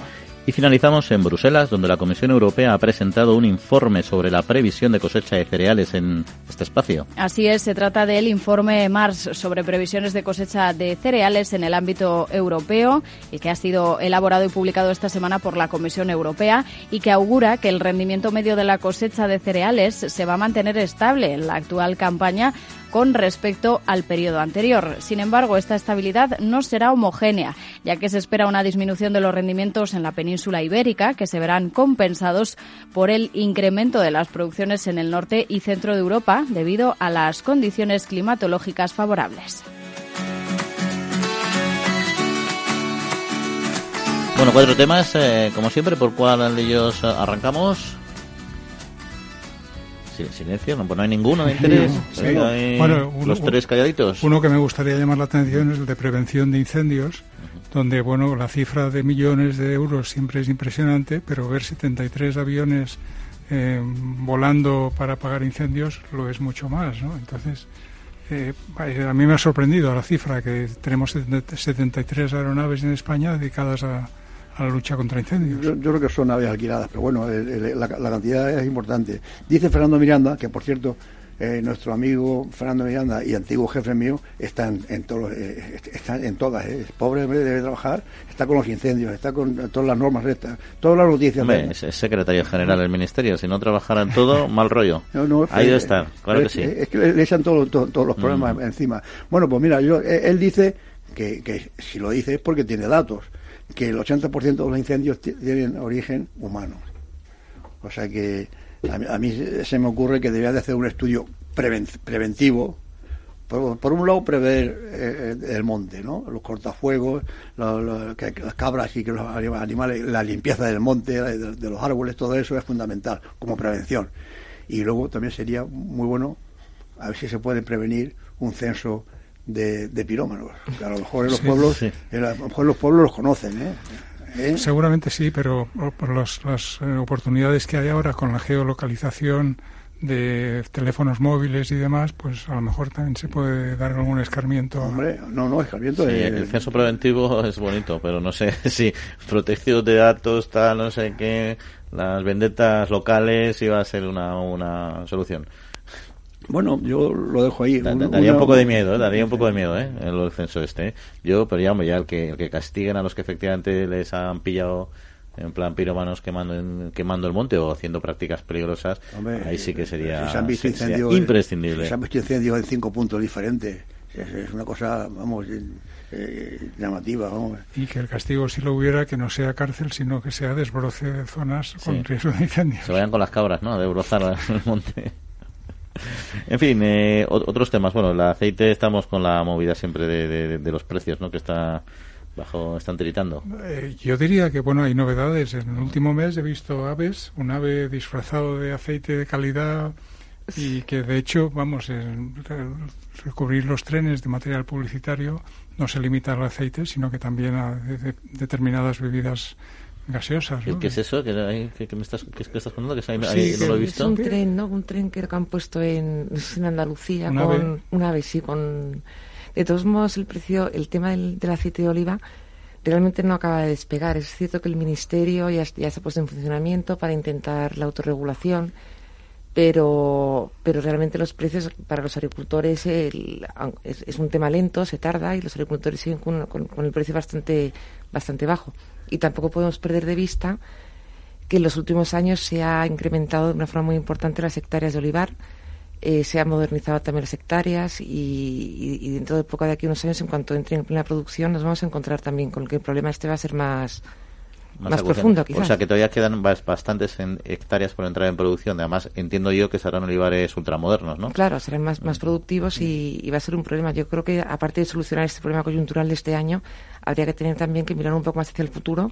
Y finalizamos en Bruselas, donde la Comisión Europea ha presentado un informe sobre la previsión de cosecha de cereales en este espacio. Así es, se trata del informe MARS sobre previsiones de cosecha de cereales en el ámbito europeo, y que ha sido elaborado y publicado esta semana por la Comisión Europea y que augura que el rendimiento medio de la cosecha de cereales se va a mantener estable en la actual campaña con respecto al periodo anterior. Sin embargo, esta estabilidad no será homogénea, ya que se espera una disminución de los rendimientos en la península ibérica, que se verán compensados por el incremento de las producciones en el norte y centro de Europa debido a las condiciones climatológicas favorables. Bueno, cuatro temas, eh, como siempre, ¿por cuál de ellos arrancamos? Silencio, no, pues no hay ninguno de interés. bueno, los tres calladitos. Uno que me gustaría llamar la atención es el de prevención de incendios, donde bueno la cifra de millones de euros siempre es impresionante, pero ver 73 aviones eh, volando para apagar incendios lo es mucho más, ¿no? Entonces, eh, a mí me ha sorprendido la cifra que tenemos 73 aeronaves en España dedicadas a a la lucha contra incendios. Yo, creo que son aves alquiladas, pero bueno, la, cantidad es importante. Dice Fernando Miranda, que por cierto, eh, nuestro amigo Fernando Miranda y antiguo jefe mío están en, todo, eh, están en todas. Eh. Pobre hombre debe trabajar, está con los incendios, está con todas las normas rectas, todas las noticias. es, secretario general del ministerio, si no trabajara en todo, mal rollo. Ahí debe estar, claro que sí. Es que le echan todos los problemas mm. encima. Bueno, pues mira, yo, él dice que, que si lo dice es porque tiene datos que el 80% de los incendios tienen origen humano. O sea que a mí, se me ocurre que debería de hacer un estudio preventivo. Por, un lado, prever eh, el monte, ¿no? Los cortafuegos, que, las cabras y que los animales, la limpieza del monte, de, los árboles, todo eso es fundamental como prevención. Y luego también sería muy bueno a ver si se puede prevenir un censo de, pirómanos. a lo mejor en los pueblos, a lo mejor los pueblos los conocen, ¿eh? ¿Eh? Seguramente sí, pero por las, eh, oportunidades que hay ahora con la geolocalización de teléfonos móviles y demás, pues a lo mejor también se puede dar algún escarmiento. Hombre, no, no, escarmiento. El censo preventivo es bonito, pero no sé si protección de datos, tal, no sé qué, las vendetas locales iba a ser una, una solución. Bueno, yo lo dejo ahí. daría un poco de miedo, ¿eh? daría un poco de miedo, ¿eh? El censo este. ¿eh? Yo, pero ya, ya el que, el que castiguen a los que efectivamente les han pillado en plan piromanos quemando, quemando el monte o haciendo prácticas peligrosas, ahí sí que sería, imprescindible. se han visto incendios en cinco puntos diferentes. Es, una cosa, vamos, eh, llamativa. Vamos. Y que el castigo, si lo hubiera, que no sea cárcel, sino que sea desbroce de zonas con riesgo de incendios. Se vayan con las cabras, ¿no? A desbrozar el monte. En fin, eh, otros temas. Bueno, el aceite estamos con la movida siempre de, los precios, ¿no? Que está bajo, están tiritando. Eh, yo diría que, bueno, hay novedades. En el último mes he visto aves, un ave disfrazado de aceite de calidad y que, de hecho, vamos, recubrir los trenes de material publicitario no se limita al aceite, sino que también a determinadas bebidas gaseosas. ¿Qué es eso? ¿Qué, me estás, qué, estás contando? Que no lo he visto. Es un tren, ¿no? Un tren que han puesto en, en Andalucía con ave? una ave, sí, con... De todos modos, el precio, el tema del, aceite de oliva realmente no acaba de despegar. Es cierto que el Ministerio ya, ya se ha puesto en funcionamiento para intentar la autorregulación, pero, pero realmente los precios para los agricultores es, un tema lento, se tarda y los agricultores siguen con, el precio bastante, bastante bajo. Y tampoco podemos perder de vista que en los últimos años se ha incrementado de una forma muy importante las hectáreas de olivar, eh, se han modernizado también las hectáreas y, dentro de poco de aquí unos años, en cuanto entre en plena producción, nos vamos a encontrar también con que el problema este va a ser más, más, profundo, quizás. O sea, que todavía quedan bastantes hectáreas por entrar en producción. Además, entiendo yo que serán olivares ultramodernos, ¿no? Claro, serán más, más productivos y, va a ser un problema. Yo creo que, aparte de solucionar este problema coyuntural de este año, habría que tener también que mirar un poco más hacia el futuro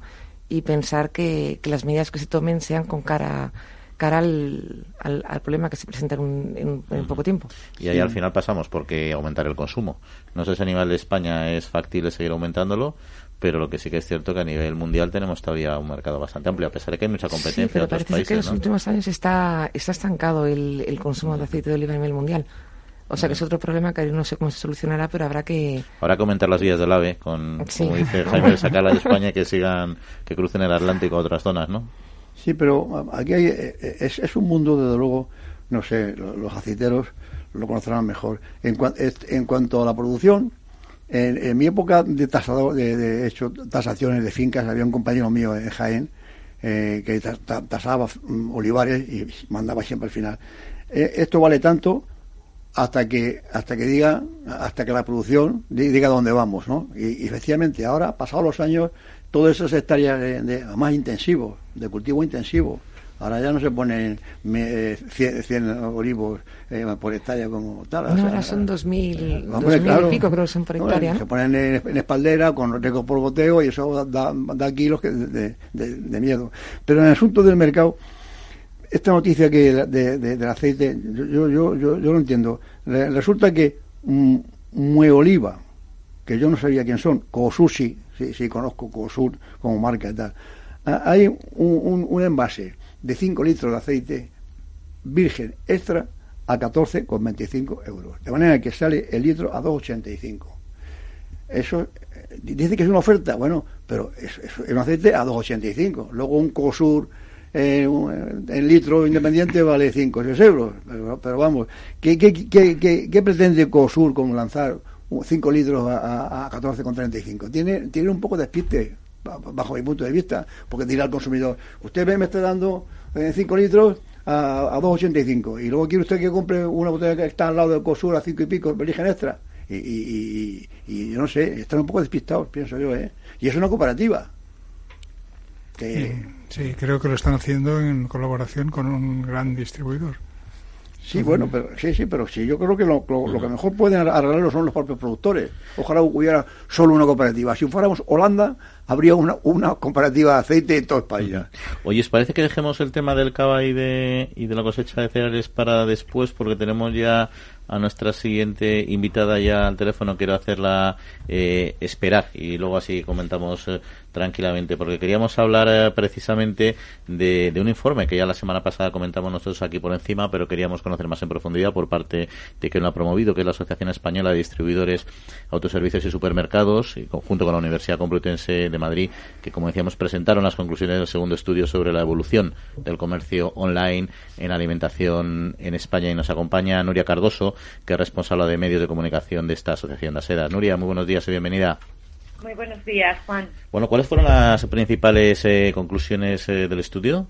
y pensar que, que las medidas que se tomen sean con cara cara al, al, problema que se presenta en, un, poco tiempo. Y ahí al final pasamos porque aumentar el consumo. No sé si a nivel de España es factible seguir aumentándolo, pero lo que sí que es cierto que a nivel mundial tenemos todavía un mercado bastante amplio, a pesar de que hay mucha competencia pero parece que en los últimos años está, está estancado el, el consumo de aceite de oliva a nivel mundial. O sea que es otro problema que no sé cómo se solucionará, pero habrá que... Habrá que aumentar las vías del AVE, con, como dice Jaime de Sacala de España, que sigan, que crucen el Atlántico a otras zonas, ¿no? Sí, pero aquí hay, eh, eh, es, es un mundo, desde luego, no sé, los aceiteros lo conocerán mejor. En, en cuanto a la producción, en, mi época de tasador, de, hecho tasaciones de fincas, había un compañero mío en Jaén eh, que tasaba mm, olivares y mandaba siempre al final. esto vale tanto hasta que hasta que diga hasta que la producción diga dónde vamos, ¿no? Y, efectivamente ahora, pasados los años, todas esas hectáreas de, más intensivos, de cultivo intensivo. Ahora ya no se ponen 100, eh, olivos eh, por hectárea como tal. No, ahora son 2.000 y pico, creo que son por hectárea. Se ponen en, espaldera con riego por goteo y eso da, da kilos de, de, miedo. Pero en el asunto del mercado, esta noticia que del aceite, yo, yo, yo, yo lo entiendo. Resulta que Mue Oliva, que yo no sabía quién son, Kosushi, sí, sí conozco Kosur como marca y tal. Hay un, un, envase de 5 litros de aceite virgen extra a 14,25 euros. De manera que sale el litro a 2,85. Eso eh, dice que es una oferta, bueno, pero es, un aceite a 2,85. Luego un COSUR eh, en litro independiente vale 5 o 6 euros. Pero, vamos, ¿qué, qué, qué, qué, pretende COSUR con lanzar 5 litros a, a 14,35. Tiene, tiene un poco de despiste, bajo mi punto de vista, porque dirá al consumidor, usted me está dando 5 eh, litros a, a 2,85 y luego quiere usted que compre una botella que está al lado del COSUR a 5 y pico, eligen extra. Y, y, y, yo no sé, están un poco despistados, pienso yo, ¿eh? Y es una cooperativa. Que... sí, creo que lo están haciendo en colaboración con un gran distribuidor. Sí, bueno, pero sí, sí, pero sí, yo creo que lo, que mejor pueden arreglarlo son los propios productores. Ojalá hubiera solo una cooperativa. Si fuéramos Holanda, habría una, una comparativa de aceite en todo España. Oye, ¿os parece que dejemos el tema del cava y de, y de la cosecha de cereales para después? Porque tenemos ya a nuestra siguiente invitada ya al teléfono. Quiero hacerla eh, esperar y luego así comentamos eh, tranquilamente, porque queríamos hablar eh, precisamente de, un informe que ya la semana pasada comentamos nosotros aquí por encima, pero queríamos conocer más en profundidad por parte de quien lo ha promovido, que es la Asociación Española de Distribuidores, Autoservicios y Supermercados, y conjunto con la Universidad Complutense de Madrid, que como decíamos presentaron las conclusiones del segundo estudio sobre la evolución del comercio online en alimentación en España y nos acompaña Nuria Cardoso, que es responsable de medios de comunicación de esta asociación de ASEDA. Nuria, muy buenos días y bienvenida. Muy buenos días, Juan. Bueno, ¿cuáles fueron las principales eh, conclusiones eh, del estudio?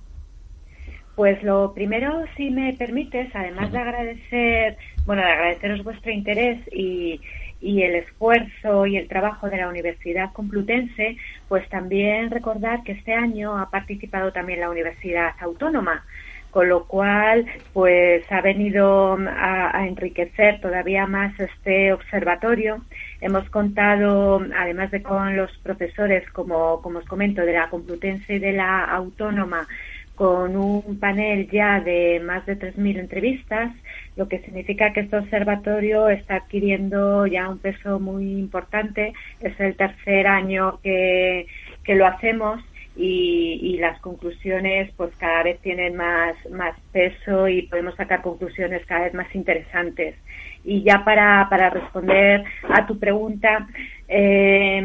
Pues lo primero, si me permites, además de agradecer, bueno, de agradeceros vuestro interés y, y el esfuerzo y el trabajo de la Universidad Complutense, pues también recordar que este año ha participado también la Universidad Autónoma, con lo cual pues ha venido a, enriquecer todavía más este observatorio. Hemos contado, además de con los profesores, como, como os comento, de la Complutense y de la Autónoma, con un panel ya de más de 3.000 entrevistas, lo que significa que este observatorio está adquiriendo ya un peso muy importante. Es el tercer año que, que lo hacemos y, y, las conclusiones pues cada vez tienen más, más peso y podemos sacar conclusiones cada vez más interesantes. Y ya para, para responder a tu pregunta, eh,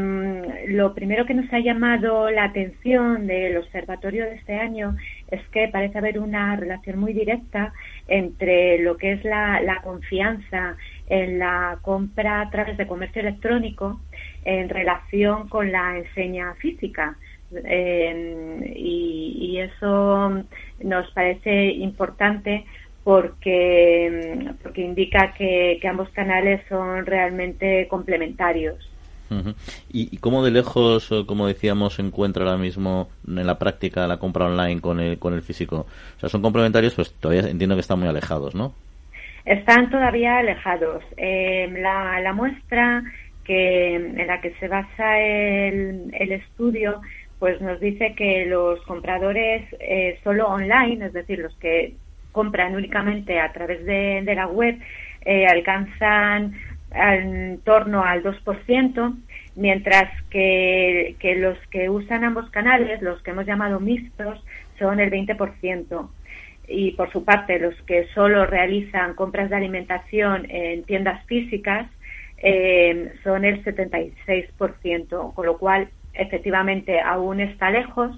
lo primero que nos ha llamado la atención del observatorio de este año es que parece haber una relación muy directa entre lo que es la, la confianza en la compra a través de comercio electrónico en relación con la enseña física. Eh, y, y, eso nos parece importante porque, porque indica que, que ambos canales son realmente complementarios. ¿Y, cómo de lejos, como decíamos, se encuentra ahora mismo en la práctica la compra online con el, con el físico? O sea, son complementarios, pues todavía entiendo que están muy alejados, ¿no? Están todavía alejados. Eh, la, la, muestra que en la que se basa el, el estudio pues nos dice que los compradores eh, solo online, es decir, los que compran únicamente a través de, la web, eh, alcanzan en torno al 2%, mientras que, que los que usan ambos canales, los que hemos llamado mixtos, son el 20% y por su parte los que solo realizan compras de alimentación en tiendas físicas eh, son el 76%, con lo cual efectivamente aún está lejos,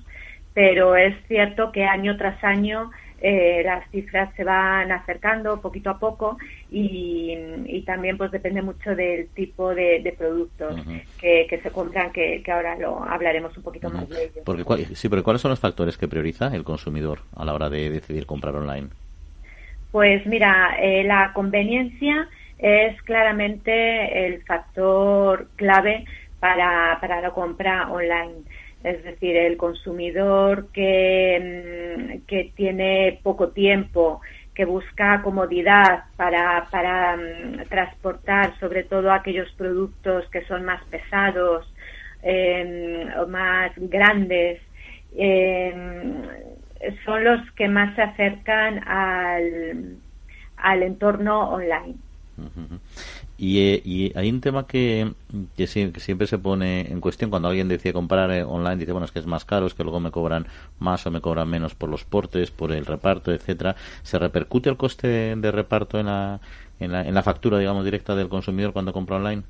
pero es cierto que año tras año eh, las cifras se van acercando poquito a poco y, también pues depende mucho del tipo de, productos que, se compran que, ahora lo hablaremos un poquito más de ello. Porque, sí, pero ¿cuáles son los factores que prioriza el consumidor a la hora de decidir comprar online? Pues mira, eh, la conveniencia es claramente el factor clave para, para la compra online es decir, el consumidor que, mm, que tiene poco tiempo, que busca comodidad para, para mm, transportar sobre todo aquellos productos que son más pesados em, o más grandes, em, son los que más se acercan al, al entorno online. Y, y, hay un tema que, que, siempre se pone en cuestión cuando alguien decide comprar eh, online, dice, bueno, es que es más caro, es que luego me cobran más o me cobran menos por los portes, por el reparto, etcétera. ¿Se repercute el coste de reparto en la, en la, en la factura, digamos, directa del consumidor cuando compra online?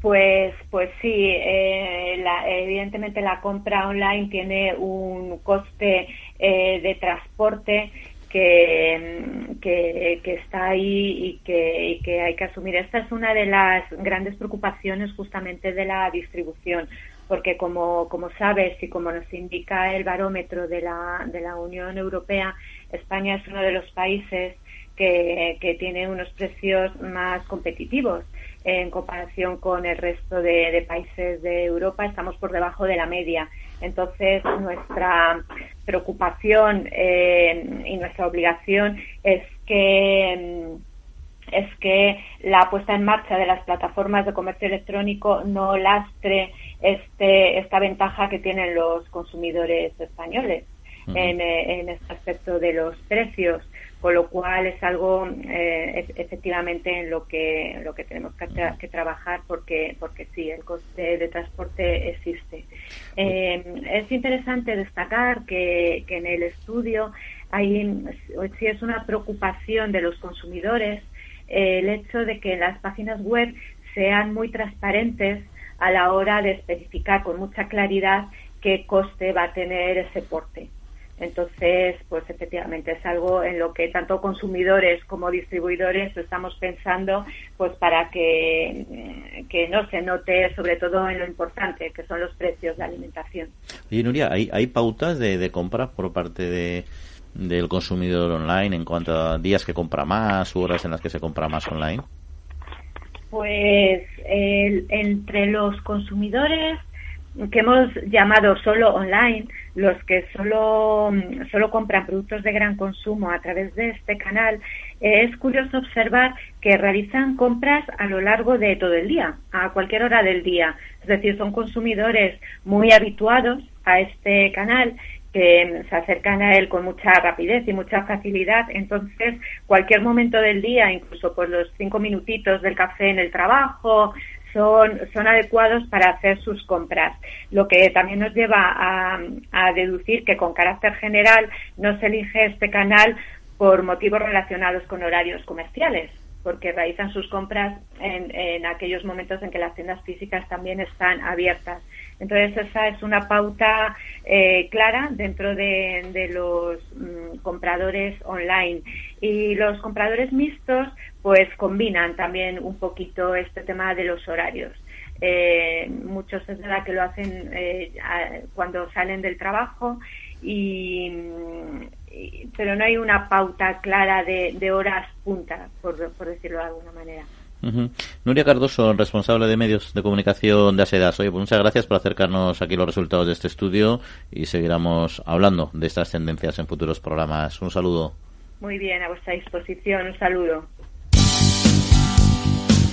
Pues, pues sí, eh, evidentemente la compra online tiene un coste eh, de transporte que, que, está ahí y que, que hay que asumir. Esta es una de las grandes preocupaciones justamente de la distribución, porque como, como sabes y como nos indica el barómetro de la, de la Unión Europea, España es uno de los países que, que tiene unos precios más competitivos en comparación con el resto de países de Europa. Estamos por debajo de la media. Entonces, nuestra preocupación eh, y nuestra obligación es que mm, es que la puesta en marcha de las plataformas de comercio electrónico no lastre este, esta ventaja que tienen los consumidores españoles en, eh, en este aspecto de los precios con lo cual es algo eh, efectivamente en lo que lo que tenemos que, trabajar porque porque sí el coste de transporte existe. Eh, es interesante destacar que, que en el estudio hay sí es una preocupación de los consumidores eh, el hecho de que las páginas web sean muy transparentes a la hora de especificar con mucha claridad qué coste va a tener ese porte entonces, pues efectivamente es algo en lo que tanto consumidores como distribuidores estamos pensando, pues para que, que no se note sobre todo en lo importante, que son los precios de alimentación. Oye, Nuria, ¿hay, hay pautas de, de compra por parte de, del consumidor online en cuanto a días que compra más u horas en las que se compra más online? Pues entre los consumidores que hemos llamado solo online, los que solo, solo compran productos de gran consumo a través de este canal, eh, es curioso observar que realizan compras a lo largo de todo el día, a cualquier hora del día. Es decir, son consumidores muy habituados a este canal que se acercan a él con mucha rapidez y mucha facilidad. Entonces, cualquier momento del día, incluso por los cinco minutitos del café en el trabajo, son, son adecuados para hacer sus compras. Lo que también nos lleva a, a deducir que con carácter general no se elige este canal por motivos relacionados con horarios comerciales, porque realizan sus compras en, en, aquellos momentos en que las tiendas físicas también están abiertas. Entonces, esa es una pauta eh, clara dentro de, los mm, compradores online. Y los compradores mixtos, pues combinan también un poquito este tema de los horarios. Eh, muchos es verdad que lo hacen eh, cuando salen del trabajo y, pero no hay una pauta clara de, de horas punta por, por decirlo de alguna manera Nuria Cardoso, responsable de medios de comunicación de ASEDAS. Oye, pues muchas gracias por acercarnos aquí los resultados de este estudio y seguiremos hablando de estas tendencias en futuros programas. Un saludo. Muy bien, a vuestra disposición. Un saludo.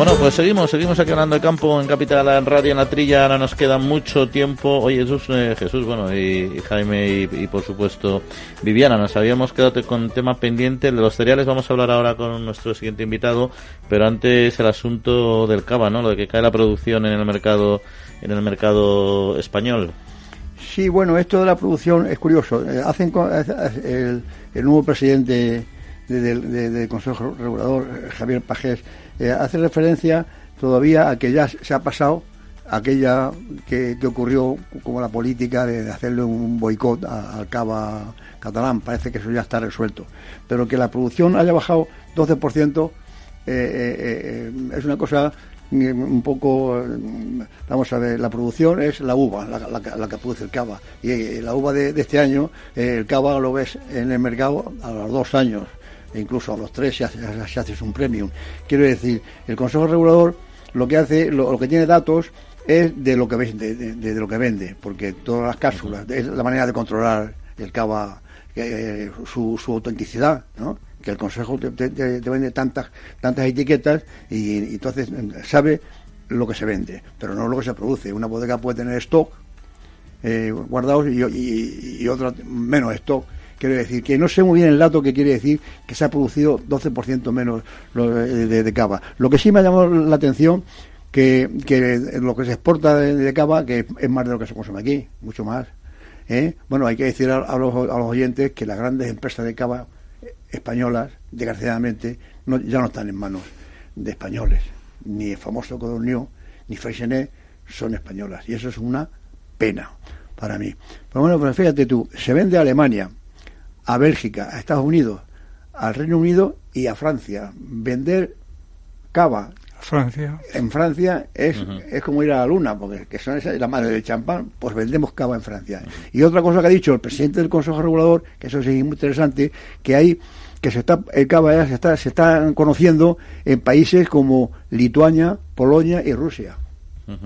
Bueno, pues seguimos, seguimos aquí hablando de campo en Capital en Radio en la Trilla. Ahora nos queda mucho tiempo. Oye, Jesús, eh, Jesús bueno, y, Jaime y, por supuesto Viviana, nos habíamos quedado con tema pendiente. de los cereales vamos a hablar ahora con nuestro siguiente invitado, pero antes el asunto del cava, ¿no? Lo de que cae la producción en el mercado, en el mercado español. Sí, bueno, esto de la producción es curioso. Eh, hacen el, el nuevo presidente del Consejo Regulador, Javier Pajés, eh, hace referencia todavía a que ya se ha pasado aquella que, ocurrió como la política de, hacerle un boicot al cava catalán. Parece que eso ya está resuelto. Pero que la producción haya bajado 12% eh, eh, es una cosa un poco, vamos a ver, la producción es la uva, la, que produce el cava. Y la uva de este año, el cava lo ves en el mercado a los dos años e incluso a los tres se hace, se hace un premium. Quiero decir, el Consejo Regulador lo que hace, lo, que tiene datos es de lo que vende, de, lo que vende, porque todas las cápsulas es la manera de controlar el cava, eh, su, su, autenticidad, ¿no? que el Consejo te, vende tantas tantas etiquetas y, entonces sabe lo que se vende, pero no lo que se produce. Una bodega puede tener stock eh, guardados y, y, y otra menos stock Quiero decir que no sé muy bien el dato que quiere decir que se ha producido 12% menos de, cava. Lo que sí me ha llamado la atención que, lo que se exporta de, cava que es más de lo que se consume aquí, mucho más. ¿eh? Bueno, hay que decir a, los, oyentes que las grandes empresas de cava españolas, desgraciadamente, ya no están en manos de españoles. Ni el famoso Codorniu, ni Freixenet son españolas. Y eso es una pena para mí. Pero bueno, pues fíjate tú, se vende a Alemania, a Bélgica, a Estados Unidos, al Reino Unido y a Francia. Vender cava Francia. en Francia es, es como ir a la luna, porque que son esa, la madre del champán, pues vendemos cava en Francia. Y otra cosa que ha dicho el presidente del Consejo Regulador, que eso sí es muy interesante, que hay que se está el cava ya se está se están conociendo en países como Lituania, Polonia y Rusia.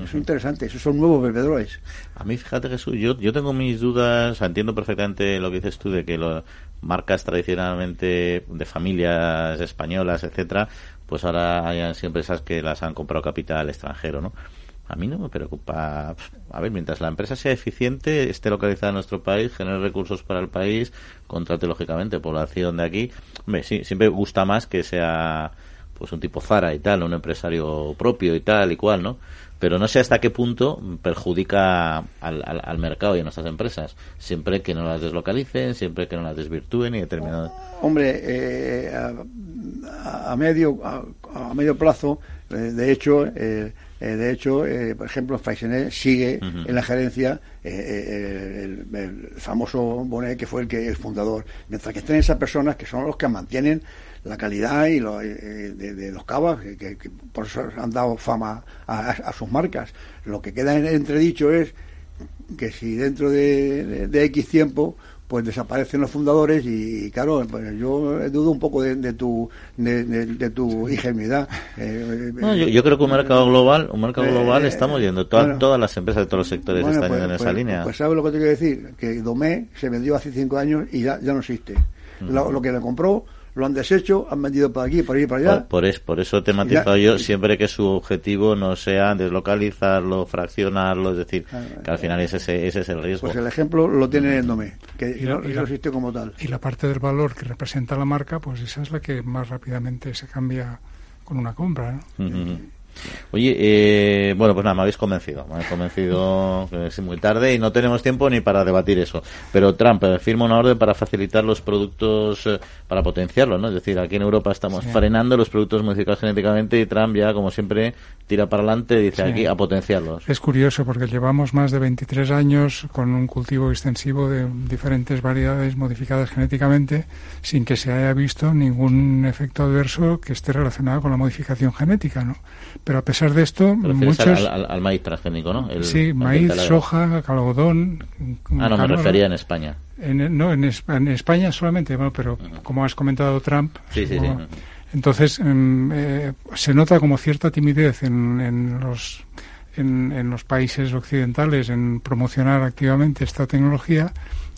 Es interesante, esos son nuevos bebedores. A mí, fíjate Jesús, yo, yo tengo mis dudas, entiendo perfectamente lo que dices tú de que las marcas tradicionalmente de familias españolas, etcétera, pues ahora hayan siempre esas que las han comprado capital extranjero, ¿no? A mí no me preocupa. A ver, mientras la empresa sea eficiente, esté localizada en nuestro país, genere recursos para el país, contrate lógicamente población de aquí. Hombre, sí, siempre gusta más que sea pues un tipo Zara y tal, un empresario propio y tal y cual, ¿no? Pero no sé hasta qué punto perjudica al, mercado y a nuestras empresas, siempre que no las deslocalicen, siempre que no las desvirtúen y determinadas. Hombre, eh, a, medio a, medio plazo, eh, de hecho, eh, de hecho, por ejemplo, Faisenet sigue en la gerencia el, famoso Bonet que fue el que el fundador, mientras que estén esas personas que son los que mantienen la calidad y lo, eh, de, los cavas, que, por eso han dado fama a, sus marcas. Lo que queda en entredicho es que si dentro de, X tiempo pues desaparecen los fundadores y, claro pues yo dudo un poco de, tu de, tu ingenuidad. Eh, yo, creo que un mercado global un mercado global eh, estamos yendo todas las empresas de todos los sectores están yendo en esa pues, línea. pues sabes lo que te quiero decir que Domé se vendió hace cinco años y ya, ya no existe. Lo, que le compró lo han deshecho, han vendido por aquí, por ahí, por allá. Por, por, eso te he yo siempre que su objetivo no sea deslocalizarlo, fraccionarlo, es decir, que al final ese, ese es el riesgo. Pues el ejemplo lo tiene Endome, que no, existe como tal. Y la parte del valor que representa la marca, pues esa es la que más rápidamente se cambia con una compra. Oye, eh, bueno, pues nada, me habéis convencido. Me habéis convencido que es muy tarde y no tenemos tiempo ni para debatir eso. Pero Trump eh, firma una orden para facilitar los productos, eh, para potenciarlos, ¿no? Es decir, aquí en Europa estamos frenando los productos modificados genéticamente y Trump ya, como siempre, tira para adelante y dice aquí a potenciarlos. Es curioso porque llevamos más de 23 años con un cultivo extensivo de diferentes variedades modificadas genéticamente sin que se haya visto ningún efecto adverso que esté relacionado con la modificación genética, ¿no? Pero a pesar de esto, muchos... Al, maíz transgénico, ¿no? sí, maíz, soja, algodón... Ah, no, me refería en España. no, en, España solamente, bueno, pero como has comentado Trump... Sí, sí, sí. Entonces, em, eh, se nota como cierta timidez en, en los... En, en, los países occidentales en promocionar activamente esta tecnología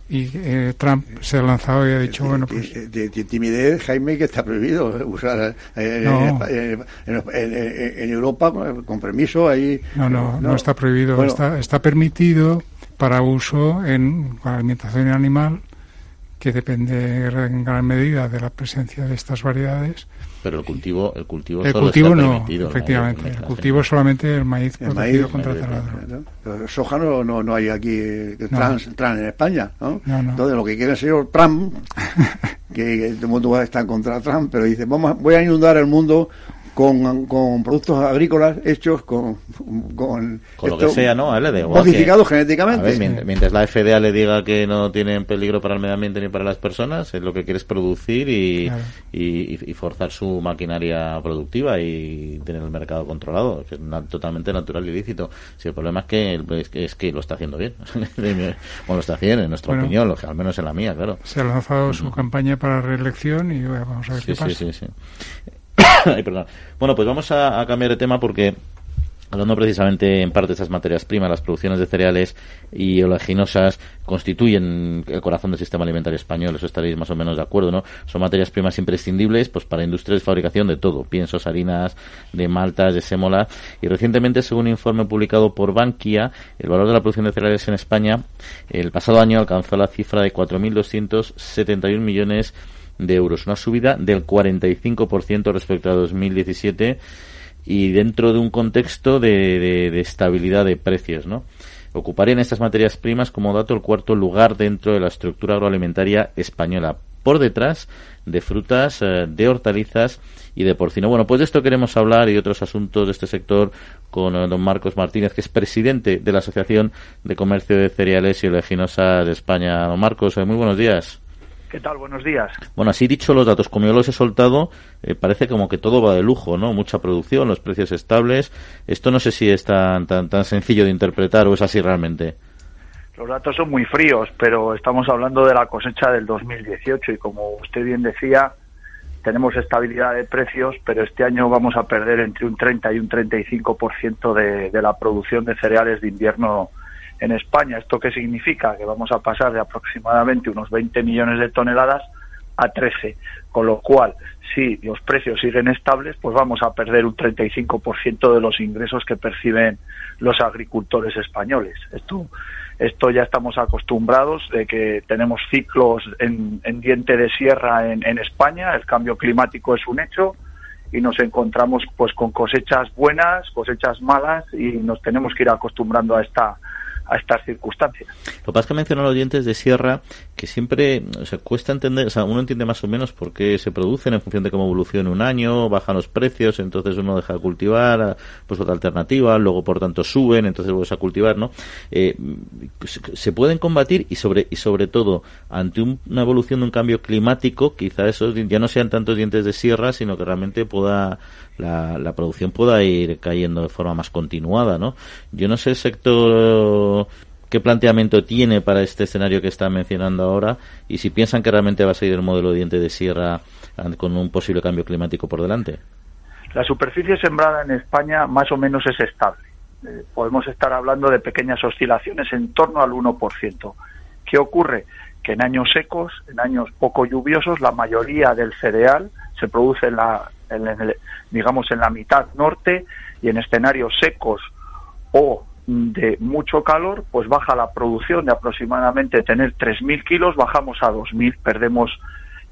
y eh, Trump se ha lanzado y ha dicho, bueno, pues... De, timidez, Jaime, que está prohibido usar eh, en, Europa, con permiso, ahí... No, no, no, está prohibido, está, está permitido para uso en alimentación animal, que depende en gran medida de la presencia de estas variedades, pero el cultivo el cultivo el cultivo no efectivamente. El, cultivo es solamente el maíz el protegido contra el taladro soja no, no, hay aquí trans, trans en España ¿no? entonces lo que quiere el señor Trump que, todo el mundo está en contra de Trump pero dice vamos voy a inundar el mundo con, con productos agrícolas hechos con con, lo que sea, ¿no? modificados genéticamente. mientras, la FDA le diga que no tienen peligro para el medio ambiente ni para las personas, es lo que quiere es producir y, y, forzar su maquinaria productiva y tener el mercado controlado, que es totalmente natural y lícito. Si el problema es que, es que, lo está haciendo bien, o lo está haciendo, en nuestra opinión, al menos en la mía, claro. Se ha lanzado su campaña para reelección y vamos a ver qué pasa. Sí, sí, Bueno, pues vamos a, cambiar de tema porque Hablando precisamente en parte de esas materias primas, las producciones de cereales y oleaginosas constituyen el corazón del sistema alimentario español, eso estaréis más o menos de acuerdo, ¿no? Son materias primas imprescindibles pues para industrias de fabricación de todo, piensos, harinas, de maltas, de sémola y recientemente, según un informe publicado por Bankia, el valor de la producción de cereales en España el pasado año alcanzó la cifra de 4.271 millones de euros, una subida del 45% respecto a 2017 y dentro de un contexto de, de, estabilidad de precios, ¿no? Ocuparían estas materias primas como dato el cuarto lugar dentro de la estructura agroalimentaria española, por detrás de frutas, eh, de hortalizas y de porcino. Bueno, pues de esto queremos hablar y otros asuntos de este sector con eh, don Marcos Martínez, que es presidente de la Asociación de Comercio de Cereales y Oleaginosas de España. Don Marcos, eh, muy buenos días. ¿Qué tal? Buenos días. Bueno, así dicho los datos, como yo los he soltado, eh, parece como que todo va de lujo, ¿no? Mucha producción, los precios estables. Esto no sé si es tan, tan, tan sencillo de interpretar o es así realmente. Los datos son muy fríos, pero estamos hablando de la cosecha del 2018 y como usted bien decía, tenemos estabilidad de precios, pero este año vamos a perder entre un 30 y un 35% de, de la producción de cereales de invierno en España. ¿Esto qué significa? Que vamos a pasar de aproximadamente unos 20 millones de toneladas a 13, con lo cual, si los precios siguen estables, pues vamos a perder un 35% de los ingresos que perciben los agricultores españoles. Esto, esto ya estamos acostumbrados de que tenemos ciclos en, diente de sierra en, en España, el cambio climático es un hecho, y nos encontramos pues con cosechas buenas, cosechas malas y nos tenemos que ir acostumbrando a esta a estas circunstancias. Lo que pasa es que mencionan los dientes de sierra que siempre se cuesta entender, o sea, uno entiende más o menos por qué se producen en función de cómo evoluciona un año, bajan los precios, entonces uno deja de cultivar, pues otra alternativa, luego por tanto suben, entonces vuelves a cultivar, ¿no? Eh, se pueden combatir y sobre y sobre todo ante una evolución de un cambio climático, quizá esos ya no sean tantos dientes de sierra, sino que realmente pueda la, la producción pueda ir cayendo de forma más continuada, ¿no? Yo no sé el sector qué planteamiento tiene para este escenario que está mencionando ahora y si piensan que realmente va a seguir el modelo de diente de sierra con un posible cambio climático por delante. La superficie sembrada en España más o menos es estable. Eh, podemos estar hablando de pequeñas oscilaciones en torno al 1%. ¿Qué ocurre? Que en años secos, en años poco lluviosos, la mayoría del cereal se produce en la, digamos, en la mitad norte y en escenarios secos o de mucho calor, pues baja la producción de aproximadamente tener 3.000 kilos, bajamos a 2.000, perdemos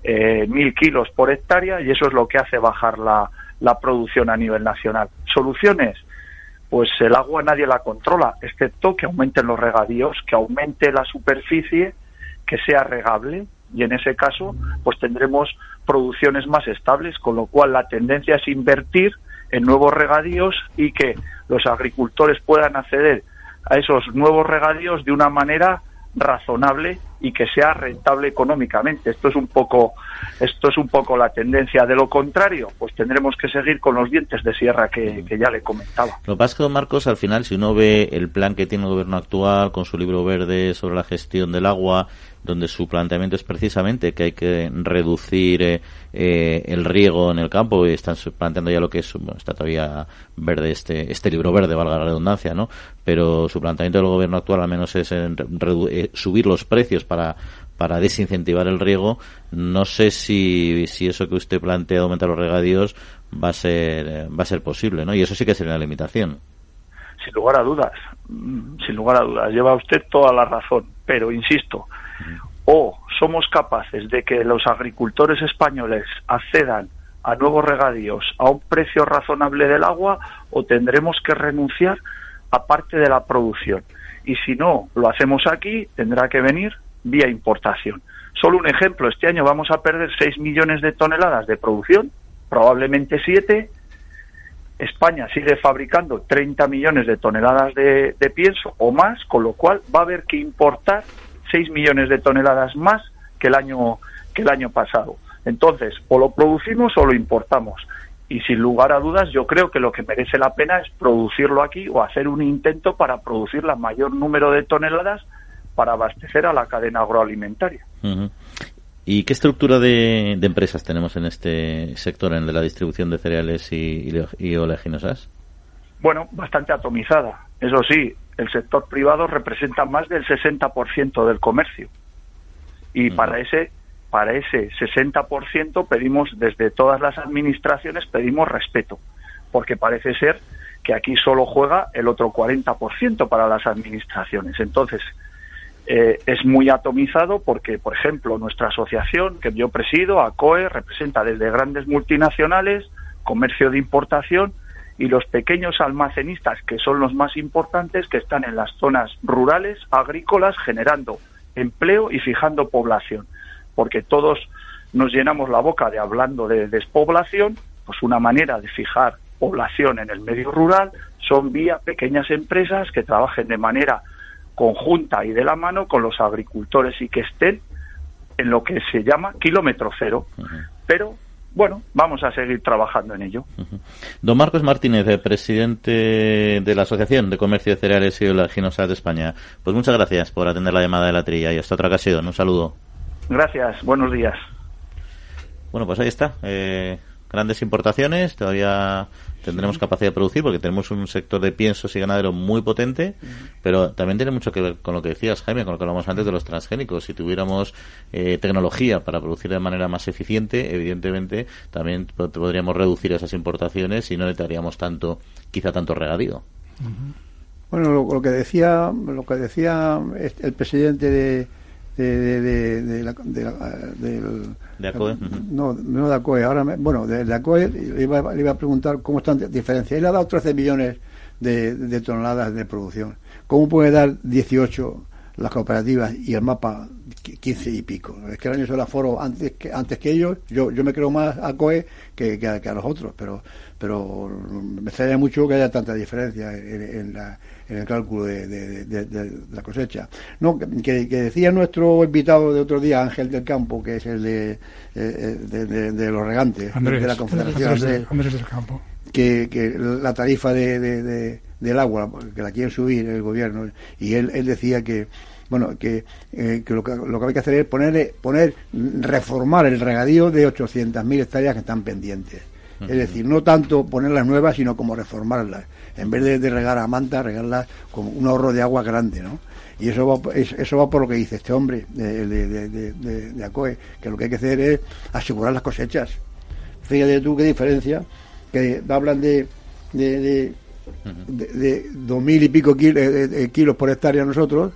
eh, 1.000 kilos por hectárea y eso es lo que hace bajar la, la producción a nivel nacional. soluciones? Pues el agua nadie la controla, excepto que aumenten los regadíos, que aumente la superficie, que sea regable y en ese caso pues tendremos producciones más estables, con lo cual la tendencia es invertir en nuevos regadíos y que los agricultores puedan acceder a esos nuevos regadíos de una manera razonable y que sea rentable económicamente. Esto es un poco esto es un poco la tendencia. De lo contrario, pues tendremos que seguir con los dientes de sierra que, ya le comentaba. Lo que pasa es que, don Marcos, al final, si uno ve el plan que tiene el gobierno actual con su libro verde sobre la gestión del agua, donde su planteamiento es precisamente que hay que reducir eh, eh, el riego en el campo y están planteando ya lo que es, bueno, está todavía verde este, este libro verde, valga la redundancia, ¿no? Pero su planteamiento del gobierno actual al menos es en eh, subir los precios para para desincentivar el riego. No sé si, si eso que usted plantea de aumentar los regadíos va a ser va a ser posible, ¿no? Y eso sí que sería una limitación. Sin lugar a dudas, mm, sin lugar a dudas, lleva usted toda la razón, pero insisto, o somos capaces de que los agricultores españoles accedan a nuevos regadíos a un precio razonable del agua o tendremos que renunciar a parte de la producción. Y si no lo hacemos aquí, tendrá que venir vía importación. Solo un ejemplo, este año vamos a perder 6 millones de toneladas de producción, probablemente 7. España sigue fabricando 30 millones de toneladas de, de pienso o más, con lo cual va a haber que importar 6 millones de toneladas más que el año que el año pasado. Entonces, o lo producimos o lo importamos. Y sin lugar a dudas, yo creo que lo que merece la pena es producirlo aquí o hacer un intento para producir la mayor número de toneladas para abastecer a la cadena agroalimentaria. ¿Y qué estructura de, empresas tenemos en este sector, en el de la distribución de cereales y, y oleaginosas? Bueno, bastante atomizada. Eso sí, el sector privado representa más del 60% del comercio. Y para ese para ese 60% pedimos desde todas las administraciones pedimos respeto, porque parece ser que aquí solo juega el otro 40% para las administraciones. Entonces, eh, es muy atomizado porque, por ejemplo, nuestra asociación que yo presido, ACOE, representa desde grandes multinacionales, comercio de importación y los pequeños almacenistas, que son los más importantes, que están en las zonas rurales, agrícolas, generando empleo y fijando población. Porque todos nos llenamos la boca de hablando de despoblación, pues una manera de fijar población en el medio rural son vía pequeñas empresas que trabajen de manera conjunta y de la mano con los agricultores y que estén en lo que se llama kilómetro cero. Pero bueno, vamos a seguir trabajando en ello. Don Marcos Martínez, eh, presidente de la Asociación de Comercio de Cereales y Oleaginosas de España. Pues muchas gracias por atender la llamada de la trilla y hasta otra ocasión. Un saludo. Gracias, buenos días. Bueno, pues ahí está. Eh, grandes importaciones, todavía tendremos capacidad de producir porque tenemos un sector de piensos y ganadero muy potente, pero también tiene mucho que ver con lo que decías, Jaime, con lo que hablamos antes de los transgénicos. Si tuviéramos eh, tecnología para producir de manera más eficiente, evidentemente también podríamos reducir esas importaciones y no necesitaríamos tanto, quizá tanto regadío. Bueno, lo, que decía, lo que decía el presidente de de, de, de, la, de, del, de ACOE. No, no de ACOE. Ahora, bueno, de, ACOE le iba, le iba, a preguntar cómo están diferencias. Él ha dado 13 millones de, toneladas de producción. ¿Cómo puede dar 18 las cooperativas y el mapa 15 y pico? Es que el año la foro antes que, antes que ellos. Yo, yo me creo más a COE que, que, a, los otros, pero pero me extraña mucho que haya tanta diferencia en la en el cálculo de, la cosecha. No, que, decía nuestro invitado de otro día, Ángel del Campo, que es el de, eh, eh, de, los regantes, de la Confederación Andrés, del Campo. Que, que la tarifa de, del agua, que la quiere subir el gobierno, y él, él decía que bueno, que, eh, que, lo que, lo que hay que hacer es poner, poner reformar el regadío de 800.000 hectáreas que están pendientes. Es decir, no tanto ponerlas nuevas, sino como reformarlas en vez de, regar a manta, regarla con un ahorro de agua grande, ¿no? Y eso va, eso va por lo que dice este hombre de, de, ACOE, que lo que hay que hacer es asegurar las cosechas. Fíjate tú qué diferencia, que hablan de, de, de, dos mil y pico kilos, por hectárea nosotros,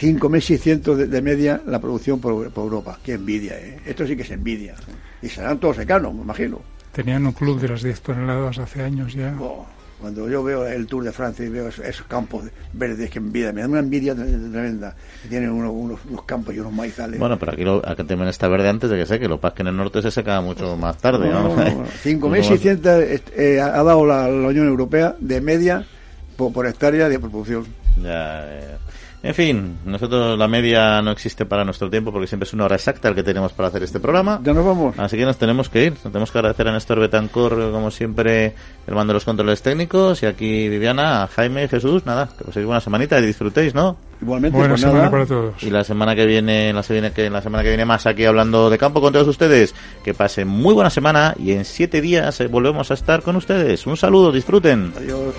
5.600 de, de media la producción por, Europa. Qué envidia, ¿eh? Esto sí que es envidia. Y serán todos secanos, me imagino. Tenían un club de las 10 toneladas hace años ya. Oh, cuando yo veo el Tour de Francia y veo esos, campos verdes que envidia, me da una envidia tremenda. Tienen unos, unos, campos y unos maizales. Bueno, pero aquí, lo, aquí también está verde antes de que sé que lo que en el norte se seca mucho más tarde. ¿no? 5.600 eh, ha dado la, Unión Europea de media por, por hectárea de producción. Ya, eh, en fin, nosotros la media no existe para nuestro tiempo porque siempre es una hora exacta el que tenemos para hacer este programa. Ya nos vamos. Así que nos tenemos que ir. Nos tenemos que agradecer a Néstor Betancor, como siempre, el mando de los controles técnicos. Y aquí Viviana, Jaime, Jesús, nada, que paséis buena semanita y disfrutéis, ¿no? Igualmente, Buena pues semana nada. para todos. Y la semana que viene, la semana que, la semana que viene más aquí hablando de campo con todos ustedes. Que pasen muy buena semana y en siete días eh, volvemos a estar con ustedes. Un saludo, disfruten. Adiós.